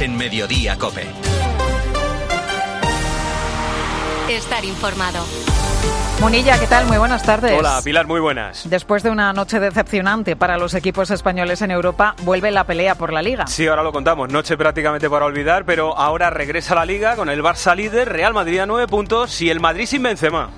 en Mediodía Cope. Estar informado. Monilla, ¿qué tal? Muy buenas tardes. Hola, Pilar, muy buenas. Después de una noche decepcionante para los equipos españoles en Europa, vuelve la pelea por la Liga. Sí, ahora lo contamos. Noche prácticamente para olvidar, pero ahora regresa la Liga con el Barça líder, Real Madrid a nueve puntos y el Madrid sin Benzema.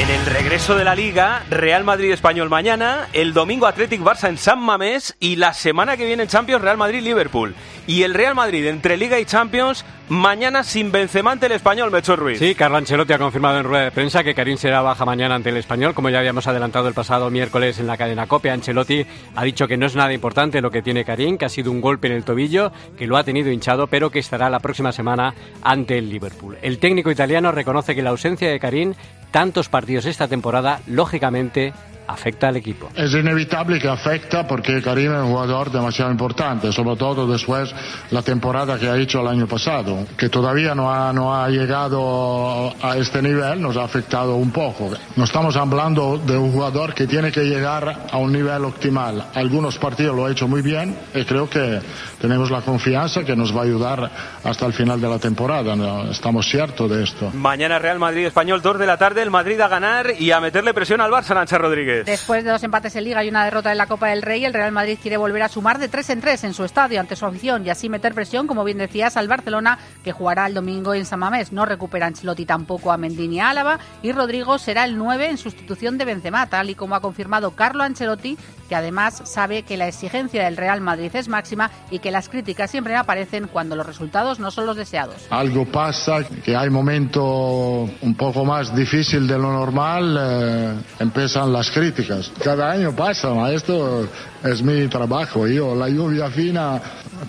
En el regreso de la Liga, Real Madrid Español mañana, el domingo Athletic Barça en San Mamés y la semana que viene en Champions Real Madrid Liverpool. Y el Real Madrid entre Liga y Champions mañana sin Benzema ante el Español, Mechor Ruiz. Sí, Carlo Ancelotti ha confirmado en rueda de prensa que Karim será baja mañana ante el Español, como ya habíamos adelantado el pasado miércoles en la cadena COPE. Ancelotti ha dicho que no es nada importante lo que tiene Karim, que ha sido un golpe en el tobillo, que lo ha tenido hinchado, pero que estará la próxima semana ante el Liverpool. El técnico italiano reconoce que la ausencia de Karim tantos partidos esta temporada, lógicamente afecta al equipo. Es inevitable que afecta porque Karim es un jugador demasiado importante, sobre todo después la temporada que ha hecho el año pasado, que todavía no ha, no ha llegado a este nivel, nos ha afectado un poco. No estamos hablando de un jugador que tiene que llegar a un nivel optimal. Algunos partidos lo ha hecho muy bien y creo que tenemos la confianza que nos va a ayudar hasta el final de la temporada. ¿no? Estamos ciertos de esto. Mañana Real Madrid Español, 2 de la tarde, el Madrid a ganar y a meterle presión al Barça, Nancha Rodríguez. Después de dos empates en Liga y una derrota en la Copa del Rey, el Real Madrid quiere volver a sumar de tres en tres en su estadio ante su afición y así meter presión, como bien decías, al Barcelona, que jugará el domingo en San Mamés. No recupera Ancelotti tampoco a Mendini Álava y Rodrigo será el 9 en sustitución de Benzema, tal y como ha confirmado Carlo Ancelotti, que además sabe que la exigencia del Real Madrid es máxima y que las críticas siempre aparecen cuando los resultados no son los deseados. Algo pasa, que hay momentos un poco más difícil de lo normal, eh, empiezan las críticas. Cada año pasa, esto es mi trabajo. Yo la lluvia fina,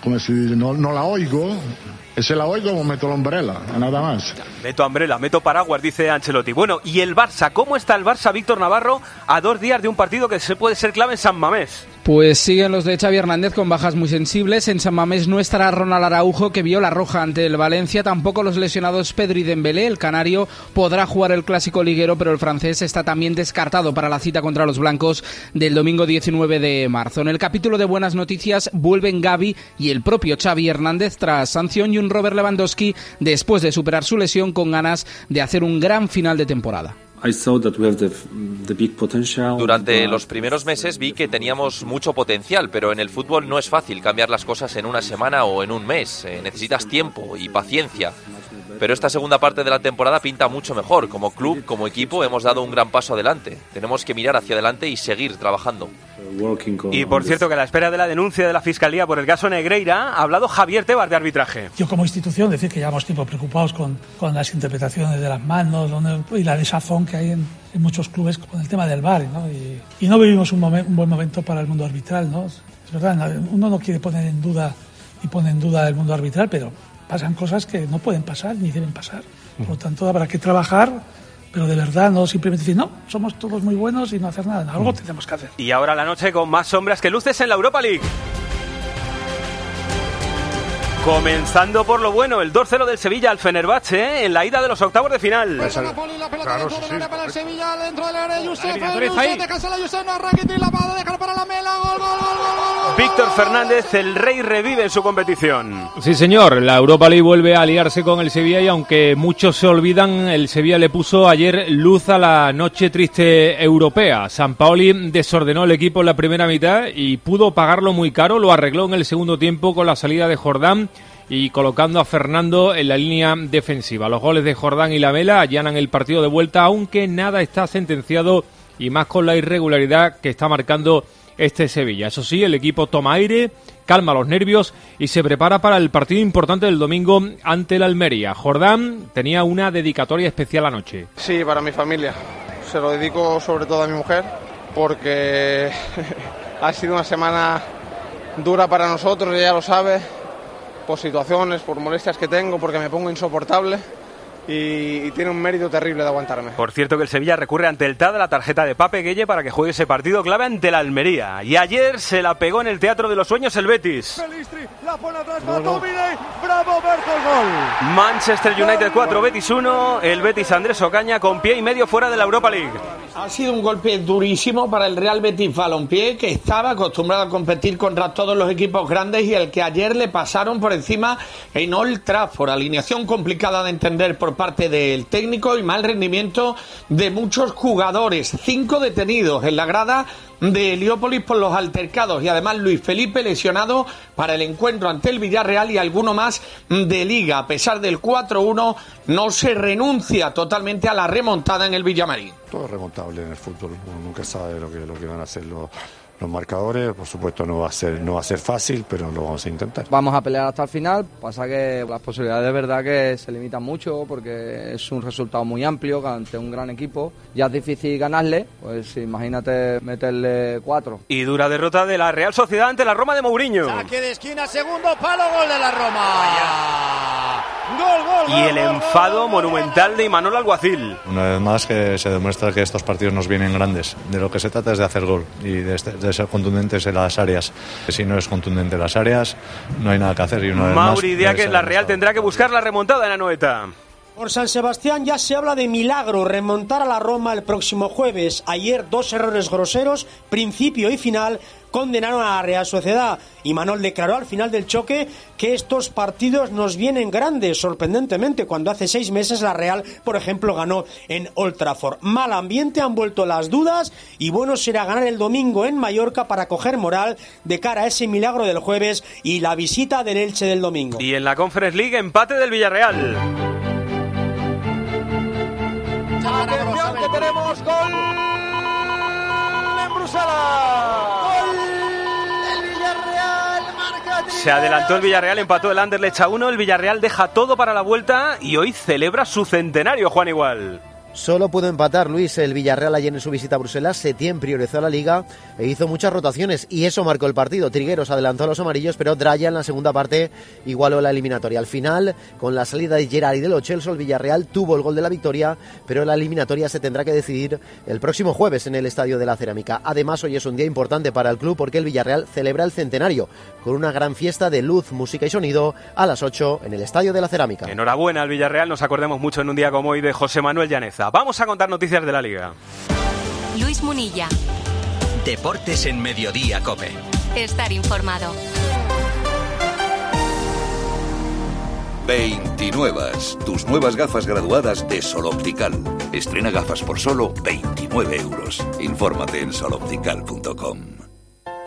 como si no, no la oigo, se la oigo meto la umbrella, nada más. Meto umbrella, meto paraguas, dice Ancelotti. Bueno, ¿y el Barça? ¿Cómo está el Barça, Víctor Navarro, a dos días de un partido que se puede ser clave en San Mamés? Pues siguen los de Xavi Hernández con bajas muy sensibles. En San Mamés no estará Ronald Araujo, que vio la roja ante el Valencia. Tampoco los lesionados Pedro y Dembélé. El canario podrá jugar el clásico liguero, pero el francés está también descartado para la cita contra los blancos del domingo 19 de marzo. En el capítulo de buenas noticias vuelven Gaby y el propio Xavi Hernández tras sanción y un Robert Lewandowski después de superar su lesión con ganas de hacer un gran final de temporada. Durante los primeros meses vi que teníamos mucho potencial, pero en el fútbol no es fácil cambiar las cosas en una semana o en un mes. Eh, necesitas tiempo y paciencia. Pero esta segunda parte de la temporada pinta mucho mejor. Como club, como equipo, hemos dado un gran paso adelante. Tenemos que mirar hacia adelante y seguir trabajando. Y por cierto, que a la espera de la denuncia de la Fiscalía por el caso Negreira, ha hablado Javier Tebas de arbitraje. Yo como institución decir que llevamos tiempo preocupados con, con las interpretaciones de las manos y la desazón que hay en, en muchos clubes con el tema del VAR. ¿no? Y, y, no vivimos un, momen, un, buen momento para el mundo arbitral. ¿no? Es verdad, uno no quiere poner en duda y pone en duda el mundo arbitral, pero pasan cosas que no pueden pasar ni deben pasar. Por lo tanto, habrá que trabajar pero de verdad no simplemente decir, no, somos todos muy buenos y no hacer nada, algo tenemos que hacer. Y ahora la noche con más sombras que luces en la Europa League. Comenzando por lo bueno, el 2-0 del Sevilla al Fenerbahce ¿eh? en la ida de los octavos de final. Pues el, claro, sí, sí. para el Sevilla dentro del área Yusef, Yusef deja la Yusef, no Rakitic la va a dejar para la Mela, gol, gol, gol, gol. Víctor Fernández, el rey revive en su competición. Sí, señor, la Europa League vuelve a aliarse con el Sevilla y aunque muchos se olvidan, el Sevilla le puso ayer luz a la noche triste europea. San Paoli desordenó el equipo en la primera mitad y pudo pagarlo muy caro, lo arregló en el segundo tiempo con la salida de Jordán y colocando a Fernando en la línea defensiva. Los goles de Jordán y Lamela allanan el partido de vuelta, aunque nada está sentenciado y más con la irregularidad que está marcando este Sevilla. Eso sí, el equipo toma aire, calma los nervios y se prepara para el partido importante del domingo ante el Almería. Jordán tenía una dedicatoria especial anoche. Sí, para mi familia. Se lo dedico sobre todo a mi mujer porque ha sido una semana dura para nosotros, ella lo sabe por situaciones, por molestias que tengo, porque me pongo insoportable. Y, tiene un mérito terrible de aguantarme. Por cierto que el Sevilla recurre ante el TAD la tarjeta de Pape Gueye para que juegue ese partido clave ante la Almería. Y ayer se la pegó en el Teatro de los Sueños el Betis. la pone atrás, bravo gol. Manchester United 4, Betis 1, el Betis Andrés Ocaña con pie y medio fuera de la Europa League. Ha sido un golpe durísimo para el Real Betis Balompié que estaba acostumbrado a competir contra todos los equipos grandes y el que ayer le pasaron por encima en Old Trafford. Alineación complicada de entender por parte del técnico y mal rendimiento de muchos jugadores. Cinco detenidos en la grada de Heliópolis por los altercados y además Luis Felipe lesionado para el encuentro ante el Villarreal y alguno más de liga. A pesar del 4-1 no se renuncia totalmente a la remontada en el Villamarín. Todo remontable en el fútbol, uno nunca sabe lo que, lo que van a hacer los los marcadores. Por supuesto no va a ser no va a ser fácil, pero lo vamos a intentar. Vamos a pelear hasta el final. Pasa que las posibilidades de verdad que se limitan mucho porque es un resultado muy amplio ante un gran equipo. Ya es difícil ganarle, pues imagínate meterle cuatro. Y dura derrota de la Real Sociedad ante la Roma de Mourinho. Saque de esquina, segundo palo, gol de la Roma. Gol, gol, y el enfado monumental de Imanol Alguacil. Una vez más que se demuestra que estos partidos nos vienen grandes. De lo que se trata es de hacer gol y de, este, de ser contundentes en las áreas. Si no es contundente en las áreas, no hay nada que hacer. Y una vez Mauri que la Real tendrá que buscar la remontada en la noeta. Por San Sebastián ya se habla de milagro, remontar a la Roma el próximo jueves. Ayer dos errores groseros, principio y final, condenaron a la Real Sociedad. Y Manol declaró al final del choque que estos partidos nos vienen grandes, sorprendentemente, cuando hace seis meses la Real, por ejemplo, ganó en Old Trafford. Mal ambiente, han vuelto las dudas y bueno será ganar el domingo en Mallorca para coger moral de cara a ese milagro del jueves y la visita del Elche del domingo. Y en la Conference League, empate del Villarreal. Atención que tenemos gol en Bruselas. Se adelantó el Villarreal, empató el Anderlecht a 1. El Villarreal deja todo para la vuelta y hoy celebra su centenario, Juan Igual. Solo pudo empatar Luis el Villarreal ayer en su visita a Bruselas. Setién priorizó la liga e hizo muchas rotaciones y eso marcó el partido. Trigueros adelantó a los amarillos, pero Draya en la segunda parte igualó la eliminatoria. Al final, con la salida de Gerard y de Lo el Villarreal tuvo el gol de la victoria, pero la eliminatoria se tendrá que decidir el próximo jueves en el Estadio de la Cerámica. Además, hoy es un día importante para el club porque el Villarreal celebra el centenario con una gran fiesta de luz, música y sonido a las 8 en el Estadio de la Cerámica. Enhorabuena al Villarreal, nos acordemos mucho en un día como hoy de José Manuel Llaneza. Vamos a contar noticias de la liga. Luis Munilla. Deportes en Mediodía Cope. Estar informado. 29. Tus nuevas gafas graduadas de Sol Optical. Estrena gafas por solo 29 euros. Infórmate en soloptical.com.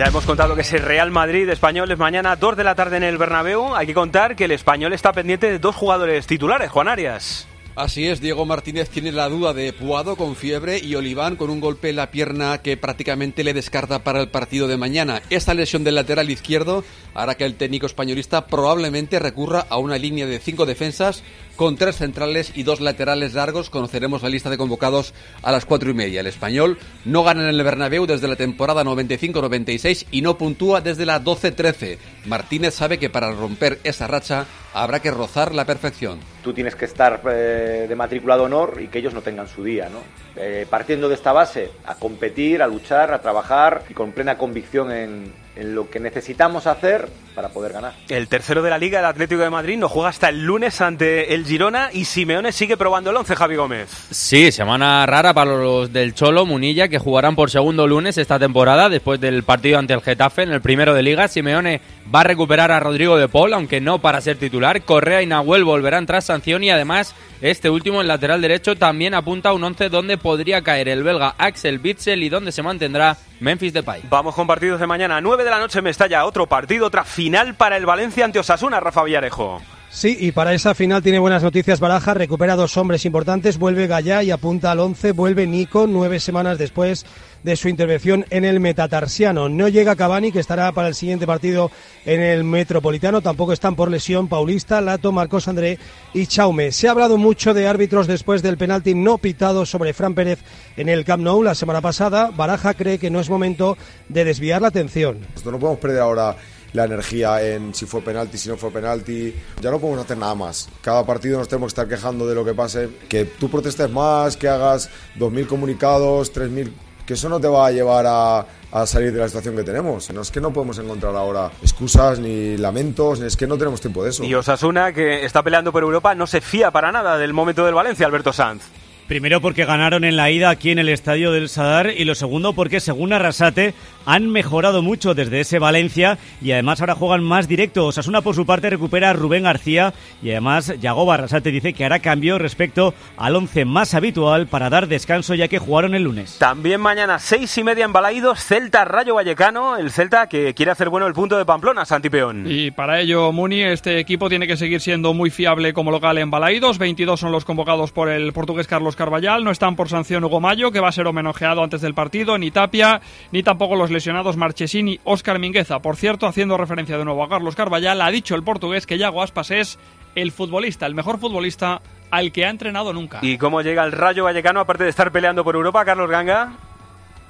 Ya hemos contado que ese Real Madrid español es mañana 2 de la tarde en el Bernabéu. Hay que contar que el español está pendiente de dos jugadores titulares, Juan Arias. Así es, Diego Martínez tiene la duda de Puado con fiebre y Oliván con un golpe en la pierna que prácticamente le descarta para el partido de mañana. Esta lesión del lateral izquierdo hará que el técnico españolista probablemente recurra a una línea de cinco defensas con tres centrales y dos laterales largos. Conoceremos la lista de convocados a las cuatro y media. El español no gana en el Bernabéu desde la temporada 95-96 y no puntúa desde la 12-13. Martínez sabe que para romper esa racha habrá que rozar la perfección. Tú tienes que estar eh, de matrícula de honor y que ellos no tengan su día, ¿no? Eh, partiendo de esta base, a competir, a luchar, a trabajar y con plena convicción en, en lo que necesitamos hacer para poder ganar. El tercero de la Liga, el Atlético de Madrid, no juega hasta el lunes ante el Girona y Simeone sigue probando el once, Javi Gómez. Sí, semana rara para los del Cholo, Munilla, que jugarán por segundo lunes esta temporada después del partido ante el Getafe en el primero de Liga. Simeone va a recuperar a Rodrigo de Paul, aunque no para ser titular. Correa y Nahuel volverán tras sanción y además este último, el lateral derecho, también apunta a un once donde podría caer el belga Axel Witzel y donde se mantendrá Memphis Depay. Vamos con partidos de mañana. 9 de la noche me estalla otro partido, otra final para el Valencia ante Osasuna, Rafa Villarejo. Sí, y para esa final tiene buenas noticias Baraja, recupera dos hombres importantes, vuelve Gallá y apunta al 11, vuelve Nico nueve semanas después de su intervención en el metatarsiano. No llega Cavani, que estará para el siguiente partido en el Metropolitano, tampoco están por lesión Paulista, Lato, Marcos André y Chaume. Se ha hablado mucho de árbitros después del penalti no pitado sobre Fran Pérez en el Camp Nou la semana pasada. Baraja cree que no es momento de desviar la atención. no podemos perder ahora la energía en si fue penalti, si no fue penalti. Ya no podemos hacer nada más. Cada partido nos tenemos que estar quejando de lo que pase. Que tú protestes más, que hagas 2.000 comunicados, 3.000... Que eso no te va a llevar a, salir de la situación que tenemos. No es que no podemos encontrar ahora excusas ni lamentos, es que no tenemos tiempo de eso. Y Osasuna, que está peleando por Europa, no se fía para nada del momento del Valencia, Alberto Sanz. Primero porque ganaron en la ida aquí en el estadio del Sadar y lo segundo porque según Arrasate han mejorado mucho desde ese Valencia y además ahora juegan más directo. Osasuna por su parte recupera a Rubén García y además Yagoba Arrasate dice que hará cambio respecto al once más habitual para dar descanso ya que jugaron el lunes. También mañana seis y media en Balaídos, Celta Rayo Vallecano, el Celta que quiere hacer bueno el punto de Pamplona, Santipeón. Y para ello Muni, este equipo tiene que seguir siendo muy fiable como local en Balaídos, 22 son los convocados por el portugués Carlos Carballal, no están por sanción Hugo Mayo, que va a ser homenajeado antes del partido, ni Tapia, ni tampoco los lesionados Marchesini, Óscar Mingueza. Por cierto, haciendo referencia de nuevo a Carlos Carballal, ha dicho el portugués que Yago Aspas es el futbolista, el mejor futbolista al que ha entrenado nunca. ¿Y cómo llega el Rayo Vallecano, aparte de estar peleando por Europa, Carlos Ganga?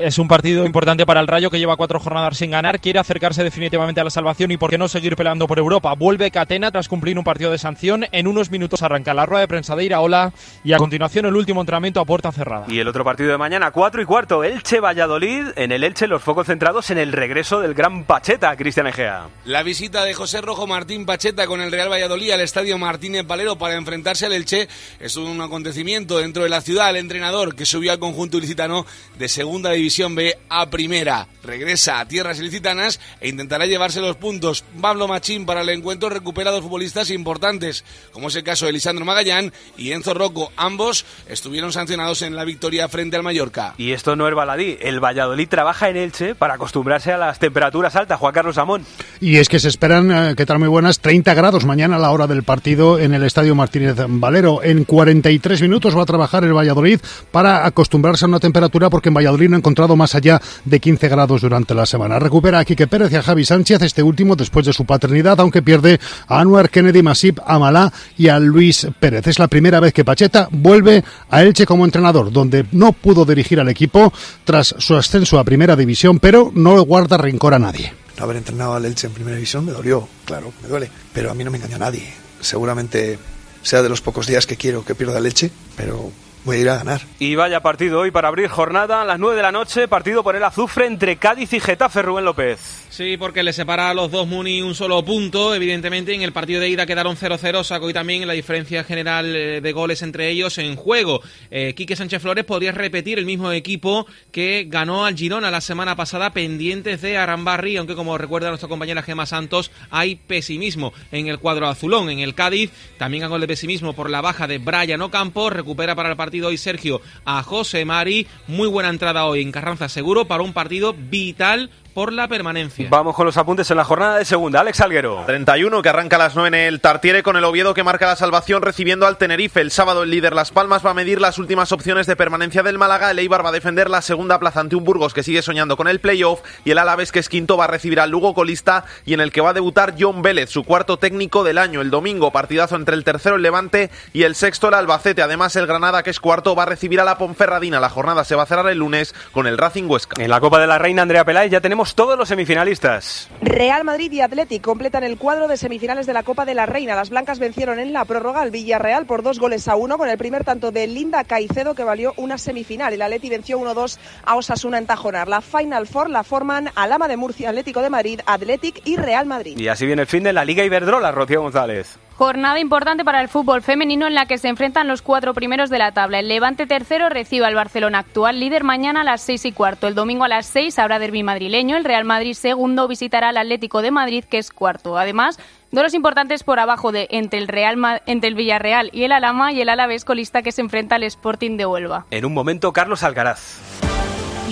Es un partido importante para el Rayo que lleva cuatro jornadas sin ganar, quiere acercarse definitivamente a la salvación y por qué no seguir peleando por Europa. Vuelve Catena tras cumplir un partido de sanción. En unos minutos arranca la rueda de prensa de Iraola y a continuación el último entrenamiento a puerta cerrada. Y el otro partido de mañana, cuatro y cuarto, Elche-Valladolid. En el Elche los focos centrados en el regreso del gran Pacheta, Cristian Egea. La visita de José Rojo Martín Pacheta con el Real Valladolid al estadio Martínez Valero para enfrentarse al Elche es un acontecimiento dentro de la ciudad. El entrenador que subió al conjunto ilicitano de segunda división B a primera. Regresa a tierras ilicitanas e intentará llevarse los puntos. Pablo Machín para el encuentro recupera dos futbolistas importantes, como es el caso de Lisandro Magallán y Enzo Rocco. Ambos estuvieron sancionados en la victoria frente al Mallorca. Y esto no es baladí. El Valladolid trabaja en Elche para acostumbrarse a las temperaturas altas. Juan Carlos Amón. Y es que se esperan, eh, que tal muy buenas, 30 grados mañana a la hora del partido en el Estadio Martínez Valero. En 43 minutos va a trabajar el Valladolid para acostumbrarse a una temperatura porque en Valladolid no ha encontrado más allá de 15 grados durante la semana. Recupera a Quique Pérez y a Javi Sánchez, este último después de su paternidad, aunque pierde a Anuar Kennedy, Masip, a Malá y a Luis Pérez. Es la primera vez que Pacheta vuelve a Elche como entrenador, donde no pudo dirigir al equipo tras su ascenso a primera división, pero no guarda rencor a nadie. No haber entrenado al Elche en primera división me dolió, claro, me duele, pero a mí no me engaña nadie. Seguramente sea de los pocos días que quiero que pierda Leche, pero voy a ir a ganar. Y vaya partido hoy para abrir jornada a las 9 de la noche, partido por el azufre entre Cádiz y Getafe, Rubén López. Sí, porque le separa a los dos Muni un solo punto, evidentemente en el partido de ida quedaron 0-0, saco y también la diferencia general eh, de goles entre ellos en juego. Eh, Quique Sánchez Flores podría repetir el mismo equipo que ganó al Girona la semana pasada pendientes de Arambarri, aunque como recuerda nuestra compañera Gema Santos, hay pesimismo en el cuadro azulón. En el Cádiz también hay gol de pesimismo por la baja de Brian Ocampo, recupera para el partido hoy Sergio a José Mari, muy buena entrada hoy en Carranza seguro para un partido vital por la permanencia. Vamos con los apuntes en la jornada de segunda. Alex Alguero. 31 que arranca a las 9 en el Tartiere con el Oviedo que marca la salvación recibiendo al Tenerife. El sábado el líder Las Palmas va a medir las últimas opciones de permanencia del Málaga. El Eibar va a defender la segunda plaza ante un Burgos que sigue soñando con el playoff. Y el Alavés que es quinto va a recibir al Lugo colista y en el que va a debutar John Vélez, su cuarto técnico del año. El domingo partidazo entre el tercero el Levante y el sexto el Albacete. Además el Granada que es cuarto va a recibir a la Ponferradina. La jornada se va a cerrar el lunes con el Racing Huesca. En la Copa de la Reina Andrea Peláez ya tenemos todos los semifinalistas Real Madrid y Athletic completan el cuadro de semifinales de la Copa de la Reina. Las blancas vencieron en la prórroga al Villarreal por dos goles a uno, con el primer tanto de Linda Caicedo que valió una semifinal. El Atleti venció 1-2 a Osasuna en Tajonar. La Final Four la forman Alama de Murcia, Atlético de Madrid, Athletic y Real Madrid. Y así viene el fin de la Liga Iberdrola, Rocío González. Jornada importante para el fútbol femenino en la que se enfrentan los cuatro primeros de la tabla. El Levante tercero recibe al Barcelona actual líder mañana a las seis y cuarto. El domingo a las seis habrá derbi madrileño. El Real Madrid segundo visitará al Atlético de Madrid que es cuarto. Además, duelos importantes por abajo de entre el, Real, entre el Villarreal y el Alama y el Alavés colista que se enfrenta al Sporting de Huelva. En un momento, Carlos Alcaraz.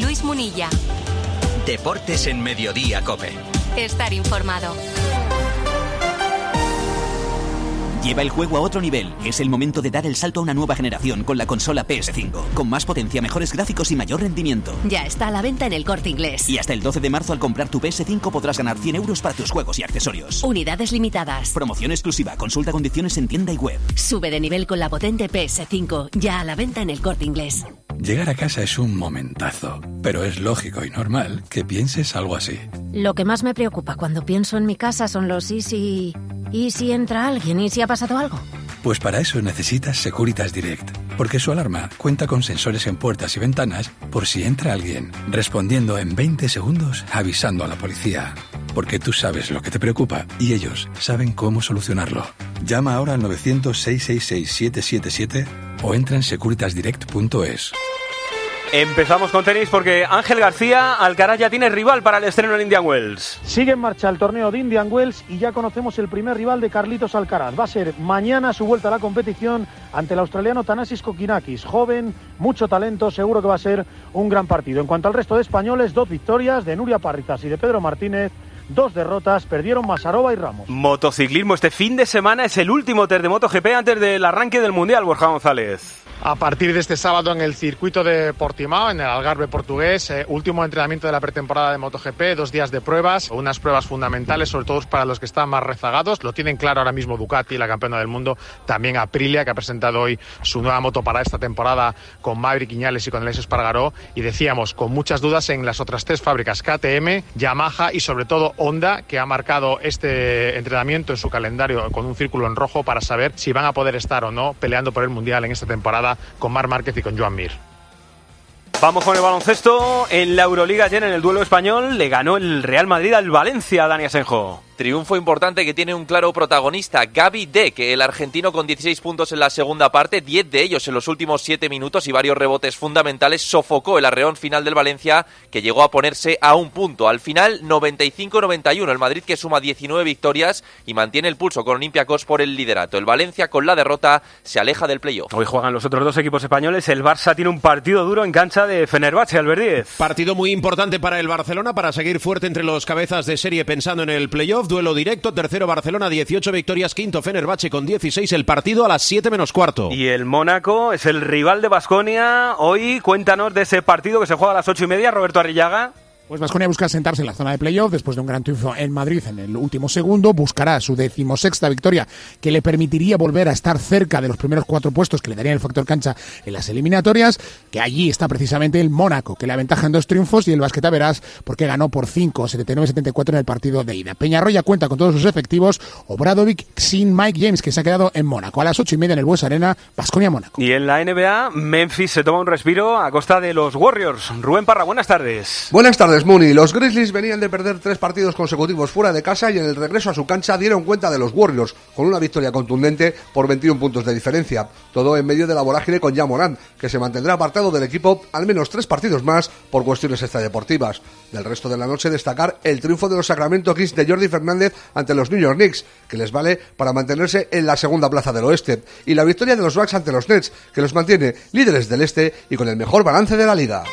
Luis Munilla. Deportes en Mediodía Cope. Estar informado. Lleva el juego a otro nivel. Es el momento de dar el salto a una nueva generación con la consola PS5. Con más potencia, mejores gráficos y mayor rendimiento. Ya está a la venta en el corte inglés. Y hasta el 12 de marzo al comprar tu PS5 podrás ganar 100 euros para tus juegos y accesorios. Unidades limitadas. Promoción exclusiva. Consulta condiciones en tienda y web. Sube de nivel con la potente PS5. Ya a la venta en el corte inglés. Llegar a casa es un momentazo, pero es lógico y normal que pienses algo así. Lo que más me preocupa cuando pienso en mi casa son los y si... ¿Y si entra alguien? ¿Y si ha pasado algo? Pues para eso necesitas Securitas Direct, porque su alarma cuenta con sensores en puertas y ventanas por si entra alguien, respondiendo en 20 segundos avisando a la policía. Porque tú sabes lo que te preocupa y ellos saben cómo solucionarlo. Llama ahora al 900-666-777 o entra en securitasdirect.es. Empezamos con tenis porque Ángel García Alcaraz ya tiene rival para el estreno en Indian Wells. Sigue en marcha el torneo de Indian Wells y ya conocemos el primer rival de Carlitos Alcaraz. Va a ser mañana su vuelta a la competición ante el australiano Tanasis Kokinakis. Joven, mucho talento, seguro que va a ser un gran partido. En cuanto al resto de españoles, dos victorias de Nuria Parrizas y de Pedro Martínez. Dos derrotas, perdieron Masarova y Ramos. Motociclismo este fin de semana es el último test de MotoGP antes del arranque del Mundial, Borja González. A partir de este sábado en el circuito de Portimao, en el Algarve portugués, eh, último entrenamiento de la pretemporada de MotoGP, dos días de pruebas, unas pruebas fundamentales, sobre todo para los que están más rezagados. Lo tienen claro ahora mismo Ducati, la campeona del mundo, también Aprilia, que ha presentado hoy su nueva moto para esta temporada con Maverick Iñales y con el Espargaró. Y decíamos, con muchas dudas en las otras tres fábricas, KTM, Yamaha y sobre todo Honda, que ha marcado este entrenamiento en su calendario con un círculo en rojo para saber si van a poder estar o no peleando por el Mundial en esta temporada con Mar Márquez y con Joan Mir. Vamos con el baloncesto. En la Euroliga ayer en el duelo español le ganó el Real Madrid al Valencia, Dani Asenjo. Triunfo importante que tiene un claro protagonista, Gaby Deck, el argentino con 16 puntos en la segunda parte, 10 de ellos en los últimos 7 minutos y varios rebotes fundamentales, sofocó el arreón final del Valencia que llegó a ponerse a un punto. Al final 95-91, el Madrid que suma 19 victorias y mantiene el pulso con Olympiacos por el liderato. El Valencia con la derrota se aleja del playoff. Hoy juegan los otros dos equipos españoles, el Barça tiene un partido duro en cancha de Fenerbahce, Albert Partido muy importante para el Barcelona para seguir fuerte entre los cabezas de serie pensando en el playoff duelo directo, tercero Barcelona, 18 victorias, quinto Fenerbahce con 16, el partido a las 7 menos cuarto. Y el Mónaco es el rival de Basconia. Hoy cuéntanos de ese partido que se juega a las 8 y media, Roberto Arrillaga. Pues Vasconia busca sentarse en la zona de playoff después de un gran triunfo en Madrid en el último segundo. Buscará su decimosexta victoria que le permitiría volver a estar cerca de los primeros cuatro puestos que le darían el factor cancha en las eliminatorias. Que allí está precisamente el Mónaco, que le aventaja en dos triunfos y el Basqueta verás porque ganó por 5, 79-74 en el partido de ida. Peñarroya cuenta con todos sus efectivos. Obradovic sin Mike James, que se ha quedado en Mónaco. A las ocho y media en el Bues Arena, Basconia-Mónaco. Y en la NBA, Memphis se toma un respiro a costa de los Warriors. Rubén Parra, buenas tardes. Buenas tardes. Los Grizzlies venían de perder tres partidos consecutivos fuera de casa y en el regreso a su cancha dieron cuenta de los Warriors con una victoria contundente por 21 puntos de diferencia. Todo en medio de la vorágine con Jamoran, que se mantendrá apartado del equipo al menos tres partidos más por cuestiones extradeportivas. Del resto de la noche destacar el triunfo de los Sacramento Kings de Jordi Fernández ante los New York Knicks, que les vale para mantenerse en la segunda plaza del oeste, y la victoria de los Bucks ante los Nets, que los mantiene líderes del este y con el mejor balance de la liga.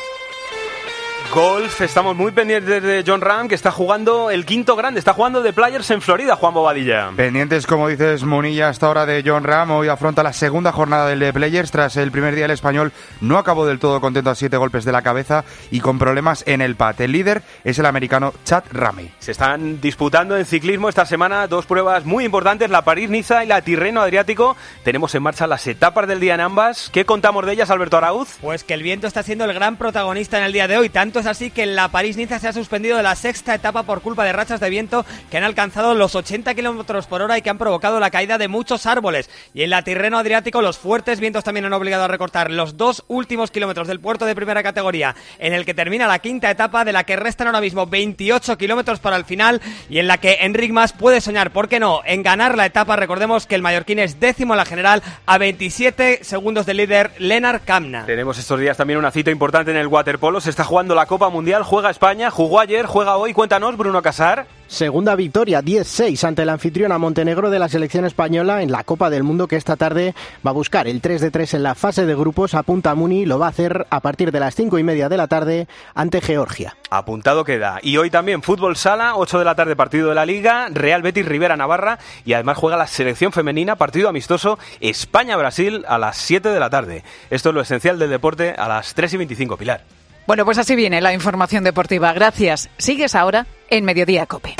Golf, estamos muy pendientes de John Ram, que está jugando el quinto grande, está jugando de Players en Florida, Juan Bobadilla. Pendientes, como dices, Munilla, hasta ahora de John Ram. Hoy afronta la segunda jornada del de Players. Tras el primer día, el español no acabó del todo contento a siete golpes de la cabeza y con problemas en el pat. El líder es el americano Chad Rami. Se están disputando en ciclismo esta semana dos pruebas muy importantes, la París-Niza y la Tirreno Adriático. Tenemos en marcha las etapas del día en ambas. ¿Qué contamos de ellas, Alberto Arauz? Pues que el viento está siendo el gran protagonista en el día de hoy, tanto es así que la París-Niza se ha suspendido de la sexta etapa por culpa de rachas de viento que han alcanzado los 80 kilómetros por hora y que han provocado la caída de muchos árboles. Y en la Tirreno Adriático, los fuertes vientos también han obligado a recortar los dos últimos kilómetros del puerto de primera categoría, en el que termina la quinta etapa, de la que restan ahora mismo 28 kilómetros para el final y en la que Enric Mas puede soñar, ¿por qué no?, en ganar la etapa. Recordemos que el mallorquín es décimo en la general a 27 segundos del líder Lennart Kamna. Tenemos estos días también una cita importante en el waterpolo. Se está jugando la Copa Copa Mundial, juega España, jugó ayer, juega hoy. Cuéntanos, Bruno Casar. Segunda victoria, 10-6 ante la anfitriona Montenegro de la selección española en la Copa del Mundo que esta tarde va a buscar el 3 de 3 en la fase de grupos. Apunta Muni, lo va a hacer a partir de las 5 y media de la tarde ante Georgia. Apuntado queda. Y hoy también fútbol sala, 8 de la tarde partido de la Liga, Real Betis Rivera Navarra y además juega la selección femenina, partido amistoso España-Brasil a las 7 de la tarde. Esto es lo esencial del deporte a las 3 y 25, Pilar. Bueno, pues así viene la información deportiva. Gracias. Sigues ahora en Mediodía Cope.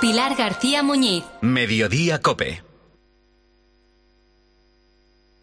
Pilar García Muñiz. Mediodía Cope.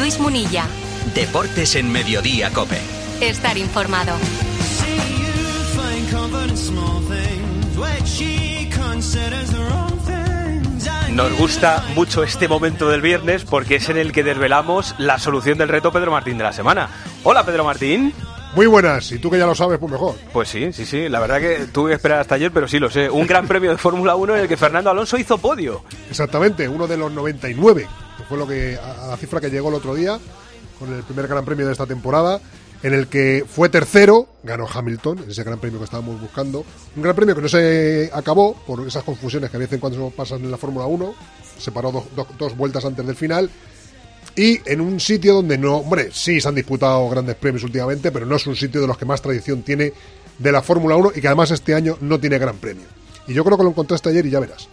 Luis Munilla. Deportes en Mediodía Cope. Estar informado. Nos gusta mucho este momento del viernes porque es en el que desvelamos la solución del reto Pedro Martín de la semana. Hola Pedro Martín. Muy buenas, y tú que ya lo sabes, pues mejor. Pues sí, sí, sí, la verdad que tuve que esperar hasta ayer, pero sí lo sé. Un gran premio de Fórmula 1 en el que Fernando Alonso hizo podio. Exactamente, uno de los 99, fue lo que a la cifra que llegó el otro día con el primer gran premio de esta temporada, en el que fue tercero, ganó Hamilton, ese gran premio que estábamos buscando. Un gran premio que no se acabó por esas confusiones que a veces cuando pasan en la Fórmula 1, se paró dos, dos- dos vueltas antes del final. Y en un sitio donde no, hombre, sí se han disputado grandes premios últimamente, pero no es un sitio de los que más tradición tiene de la Fórmula 1 y que además este año no tiene gran premio. Y yo creo que lo encontraste ayer y ya verás.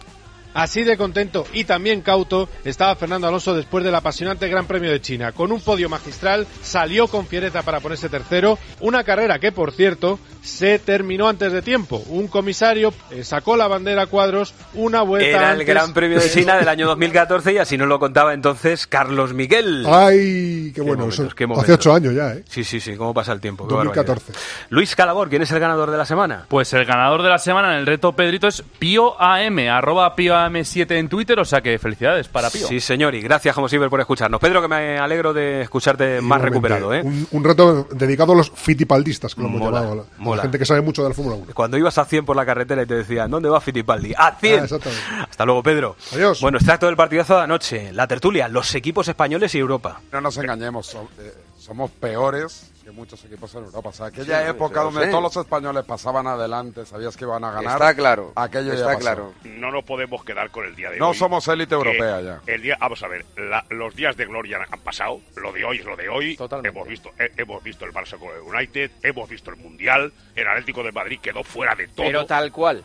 Así de contento y también cauto estaba Fernando Alonso después del apasionante Gran Premio de China. Con un podio magistral salió con fiereza para ponerse tercero. Una carrera que, por cierto, se terminó antes de tiempo. Un comisario eh, sacó la bandera a cuadros una vuelta Era el antes. Gran Premio de China del año 2014 y así nos lo contaba entonces Carlos Miguel. ¡Ay, qué bueno! momentos, eso- qué hace ocho años ya, ¿eh? Sí, sí, sí, cómo pasa el tiempo. qué 2014. barbaridad. Luis Calabor, ¿quién es el ganador de la semana? Pues el ganador de la semana en el reto Pedrito es Pío AM, arroba Pío AM7 en Twitter, o sea que felicidades para Pío. Sí, señor, y gracias como siempre por escucharnos. Pedro, que me alegro de escucharte más recuperado, ¿eh? Un, un reto dedicado a los fitipaldistas, que lo hemos Mola, llamado. La- gente que sabe mucho de la Fórmula 1. Cuando ibas a 100 por la carretera y te decían, ¿dónde va Fittipaldi? ¡A 100! Ah, exactamente. Hasta luego, Pedro. Adiós. Bueno, extracto del partidazo de anoche. La tertulia, los equipos españoles y Europa. No nos engañemos, eh, somos peores que muchos equipos en Europa. O sea, aquella Sí, época sí, donde sí. todos los españoles pasaban adelante, sabías que iban a ganar. Está claro, Aquello ya está pasó. claro. No nos podemos quedar con el día de No hoy. somos élite europea ya. El día, vamos a ver, la- los días de gloria han pasado. Lo de hoy es lo de hoy. Hemos visto, he- hemos visto el Barça con el United, hemos visto el Mundial. El Atlético de Madrid quedó fuera de todo. Pero tal cual.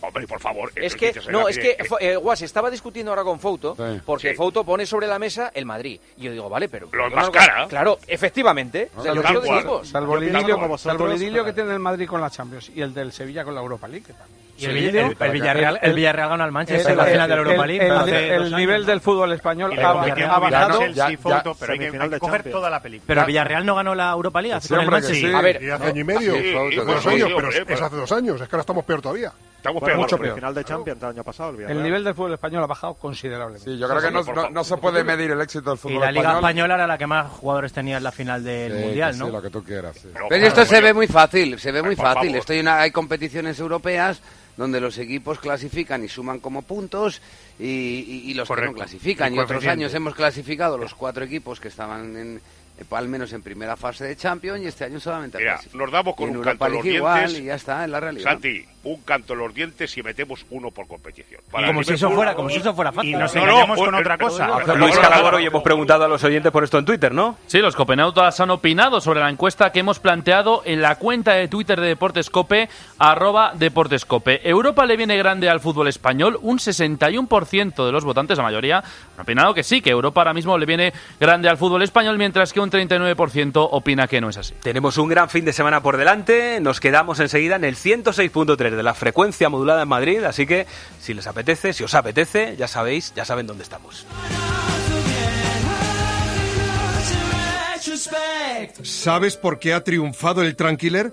Hombre, por favor. Es el que, no, es que, Fo- eh, Guas, estaba discutiendo ahora con Fouto, Sí. porque Sí. Fouto pone sobre la mesa el Madrid. Y yo digo, vale, pero... Lo ¿por qué no. Claro, efectivamente. O sea, yo quiero de equipos. Salvo el idilio, como vosotros. salvo el idilio que tiene el Madrid con la Champions y el del Sevilla con la Europa League. que también. Y el Vill- el- el Villarreal- el Villarreal ganó al Manchester en la final de la Europa League El, el nivel del fútbol español Y ha, ha bajado. Villarreal, Ya- sí, ya- pero hay que, hay que coger toda la película. Pero el Villarreal no ganó la Europa League hace Sí, con el Manchester. sí. A ver, y hace año y medio. Sí, dos sí, años, sí, pero es hace dos años. Es que ahora estamos peor todavía. Estamos Bueno, mucho peor. Final de Champions del año pasado, el El nivel del fútbol español ha bajado considerablemente. Sí, yo creo que no, no- no se puede medir el éxito del Y fútbol la Liga español. Española era la que más jugadores tenía en la final del Sí, Mundial, ¿no? sí, lo que tú quieras, sí. Pero esto se ve muy fácil, se ve muy fácil. favor. Esto hay, una- hay competiciones europeas donde los equipos clasifican y suman como puntos y, y- y los que no clasifican. Y otros años hemos clasificado los cuatro equipos que estaban en, eh, al menos en primera fase de Champions y este año solamente Mira, nos damos con en un Europa canto en los League igual y ya está, es la realidad. Santi, un canto en los dientes y metemos uno por competición. Para Como si eso fuera, como si eso fuera fácil. Y nos No, engañamos no, con el- otra el- cosa. el- Luis Calabor, hoy hemos preguntado a los oyentes por esto en Twitter, ¿no? Sí, los copenautas han opinado sobre la encuesta que hemos planteado en la cuenta de Twitter de Deportescope, arroba Deportescope. ¿Europa le viene grande al fútbol español? Un 61% de los votantes, la mayoría, han opinado que sí, que Europa ahora mismo le viene grande al fútbol español, mientras que un 39% opina que no es así. Tenemos un gran fin de semana por delante. Nos quedamos enseguida en el 106.3 de la frecuencia modulada en Madrid, así que si les apetece, si os apetece, ya sabéis, ya saben dónde estamos. ¿Sabes por qué ha triunfado el Tranquiler?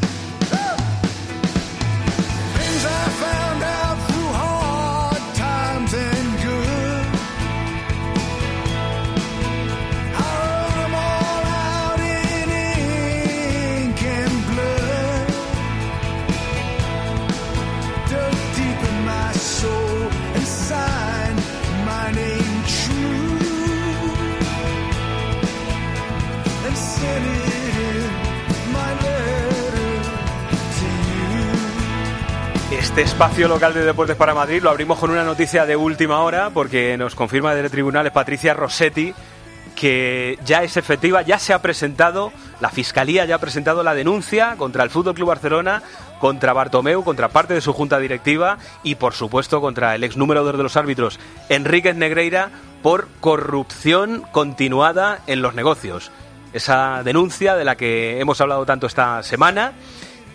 Este espacio local de Deportes para Madrid lo abrimos con una noticia de última hora porque nos confirma desde tribunales Patricia Rossetti que ya es efectiva, ya se ha presentado, la Fiscalía ya ha presentado la denuncia contra el Fútbol Club Barcelona, contra Bartomeu, contra parte de su junta directiva y por supuesto contra el ex número 2 de los árbitros, Enríquez Negreira, por corrupción continuada en los negocios. Esa denuncia de la que hemos hablado tanto esta semana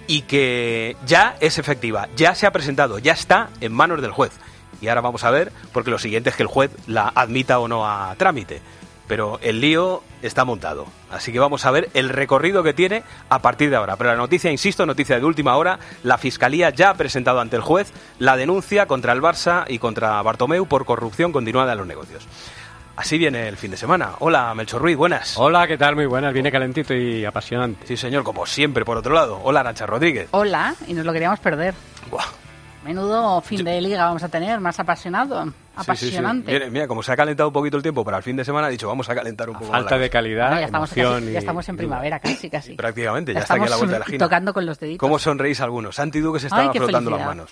y que ya es efectiva, ya se ha presentado, ya está en manos del juez. Y ahora vamos a ver, porque lo siguiente es que el juez la admita o no a trámite. Pero el lío está montado. Así que vamos a ver el recorrido que tiene a partir de ahora. Pero la noticia, insisto, noticia de última hora, la Fiscalía ya ha presentado ante el juez la denuncia contra el Barça y contra Bartomeu por corrupción continuada en los negocios. Así viene el fin de semana. Hola, Melchor Ruiz, buenas. Hola, ¿qué tal? Muy buenas. Viene calentito y apasionante. Sí, señor, como siempre, por otro lado. Hola, Arancha Rodríguez. Hola, y nos lo queríamos perder. Buah. Menudo fin de liga vamos a tener, más apasionado, apasionante. Sí, sí, sí. Mira, mira, como se ha calentado un poquito el tiempo para el fin de semana, ha dicho, vamos a calentar un poco más Falta de calidad, No, ya estamos, emoción casi- y- ya estamos en primavera, casi, casi. Prácticamente, ya, Ya está aquí a la estamos vuelta de la esquina. tocando con los deditos. ¿Cómo sonreís algunos? Santi Duque se estaba Ay, frotando las manos.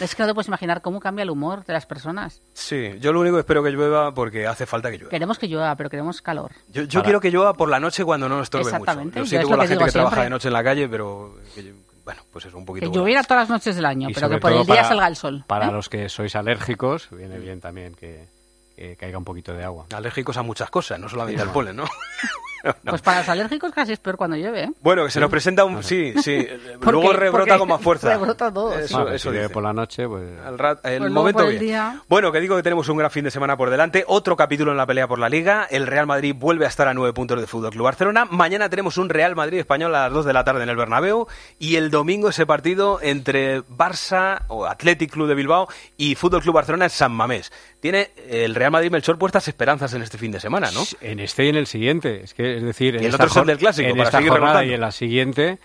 Es que no te puedes imaginar cómo cambia el humor de las personas. Sí, yo lo único que espero que llueva porque hace falta que llueva. Queremos que llueva, pero queremos calor. Yo, yo quiero que llueva por la noche cuando no nos estorbe mucho. Exactamente, Yo yo siento es con lo la gente que trabaja siempre. de noche en la calle, pero que, bueno, pues es un poquito... Que lloviera todas las noches del año, y pero que por el día para- salga el sol. Para ¿eh? los que sois alérgicos, viene bien también que, que caiga un poquito de agua. Alérgicos a muchas cosas, no solamente al polen, ¿no? Pues para los alérgicos casi es peor cuando llueve. ¿eh? Bueno, que se nos presenta un... Sí, sí. Luego rebrota porque con más fuerza. rebrota todo. Eso, Bueno, eso si llueve dice. por la noche, pues... Al rat- el Pues momento el bien. día- Bueno, que digo que tenemos un gran fin de semana por delante, otro capítulo en la pelea por la Liga, el Real Madrid vuelve a estar a nueve puntos de Fútbol Club Barcelona, mañana tenemos un Real Madrid español a las 2 de la tarde en el Bernabéu y el domingo ese partido entre Barça o Athletic Club de Bilbao y Fútbol Club Barcelona en San Mamés. Tiene el Real Madrid Melchor puestas esperanzas en este fin de semana, ¿no? En este y en el siguiente. Es que, es decir, en Y el esta otro es el jor- del Clásico, En para esta seguir jornada remontando. y en la siguiente,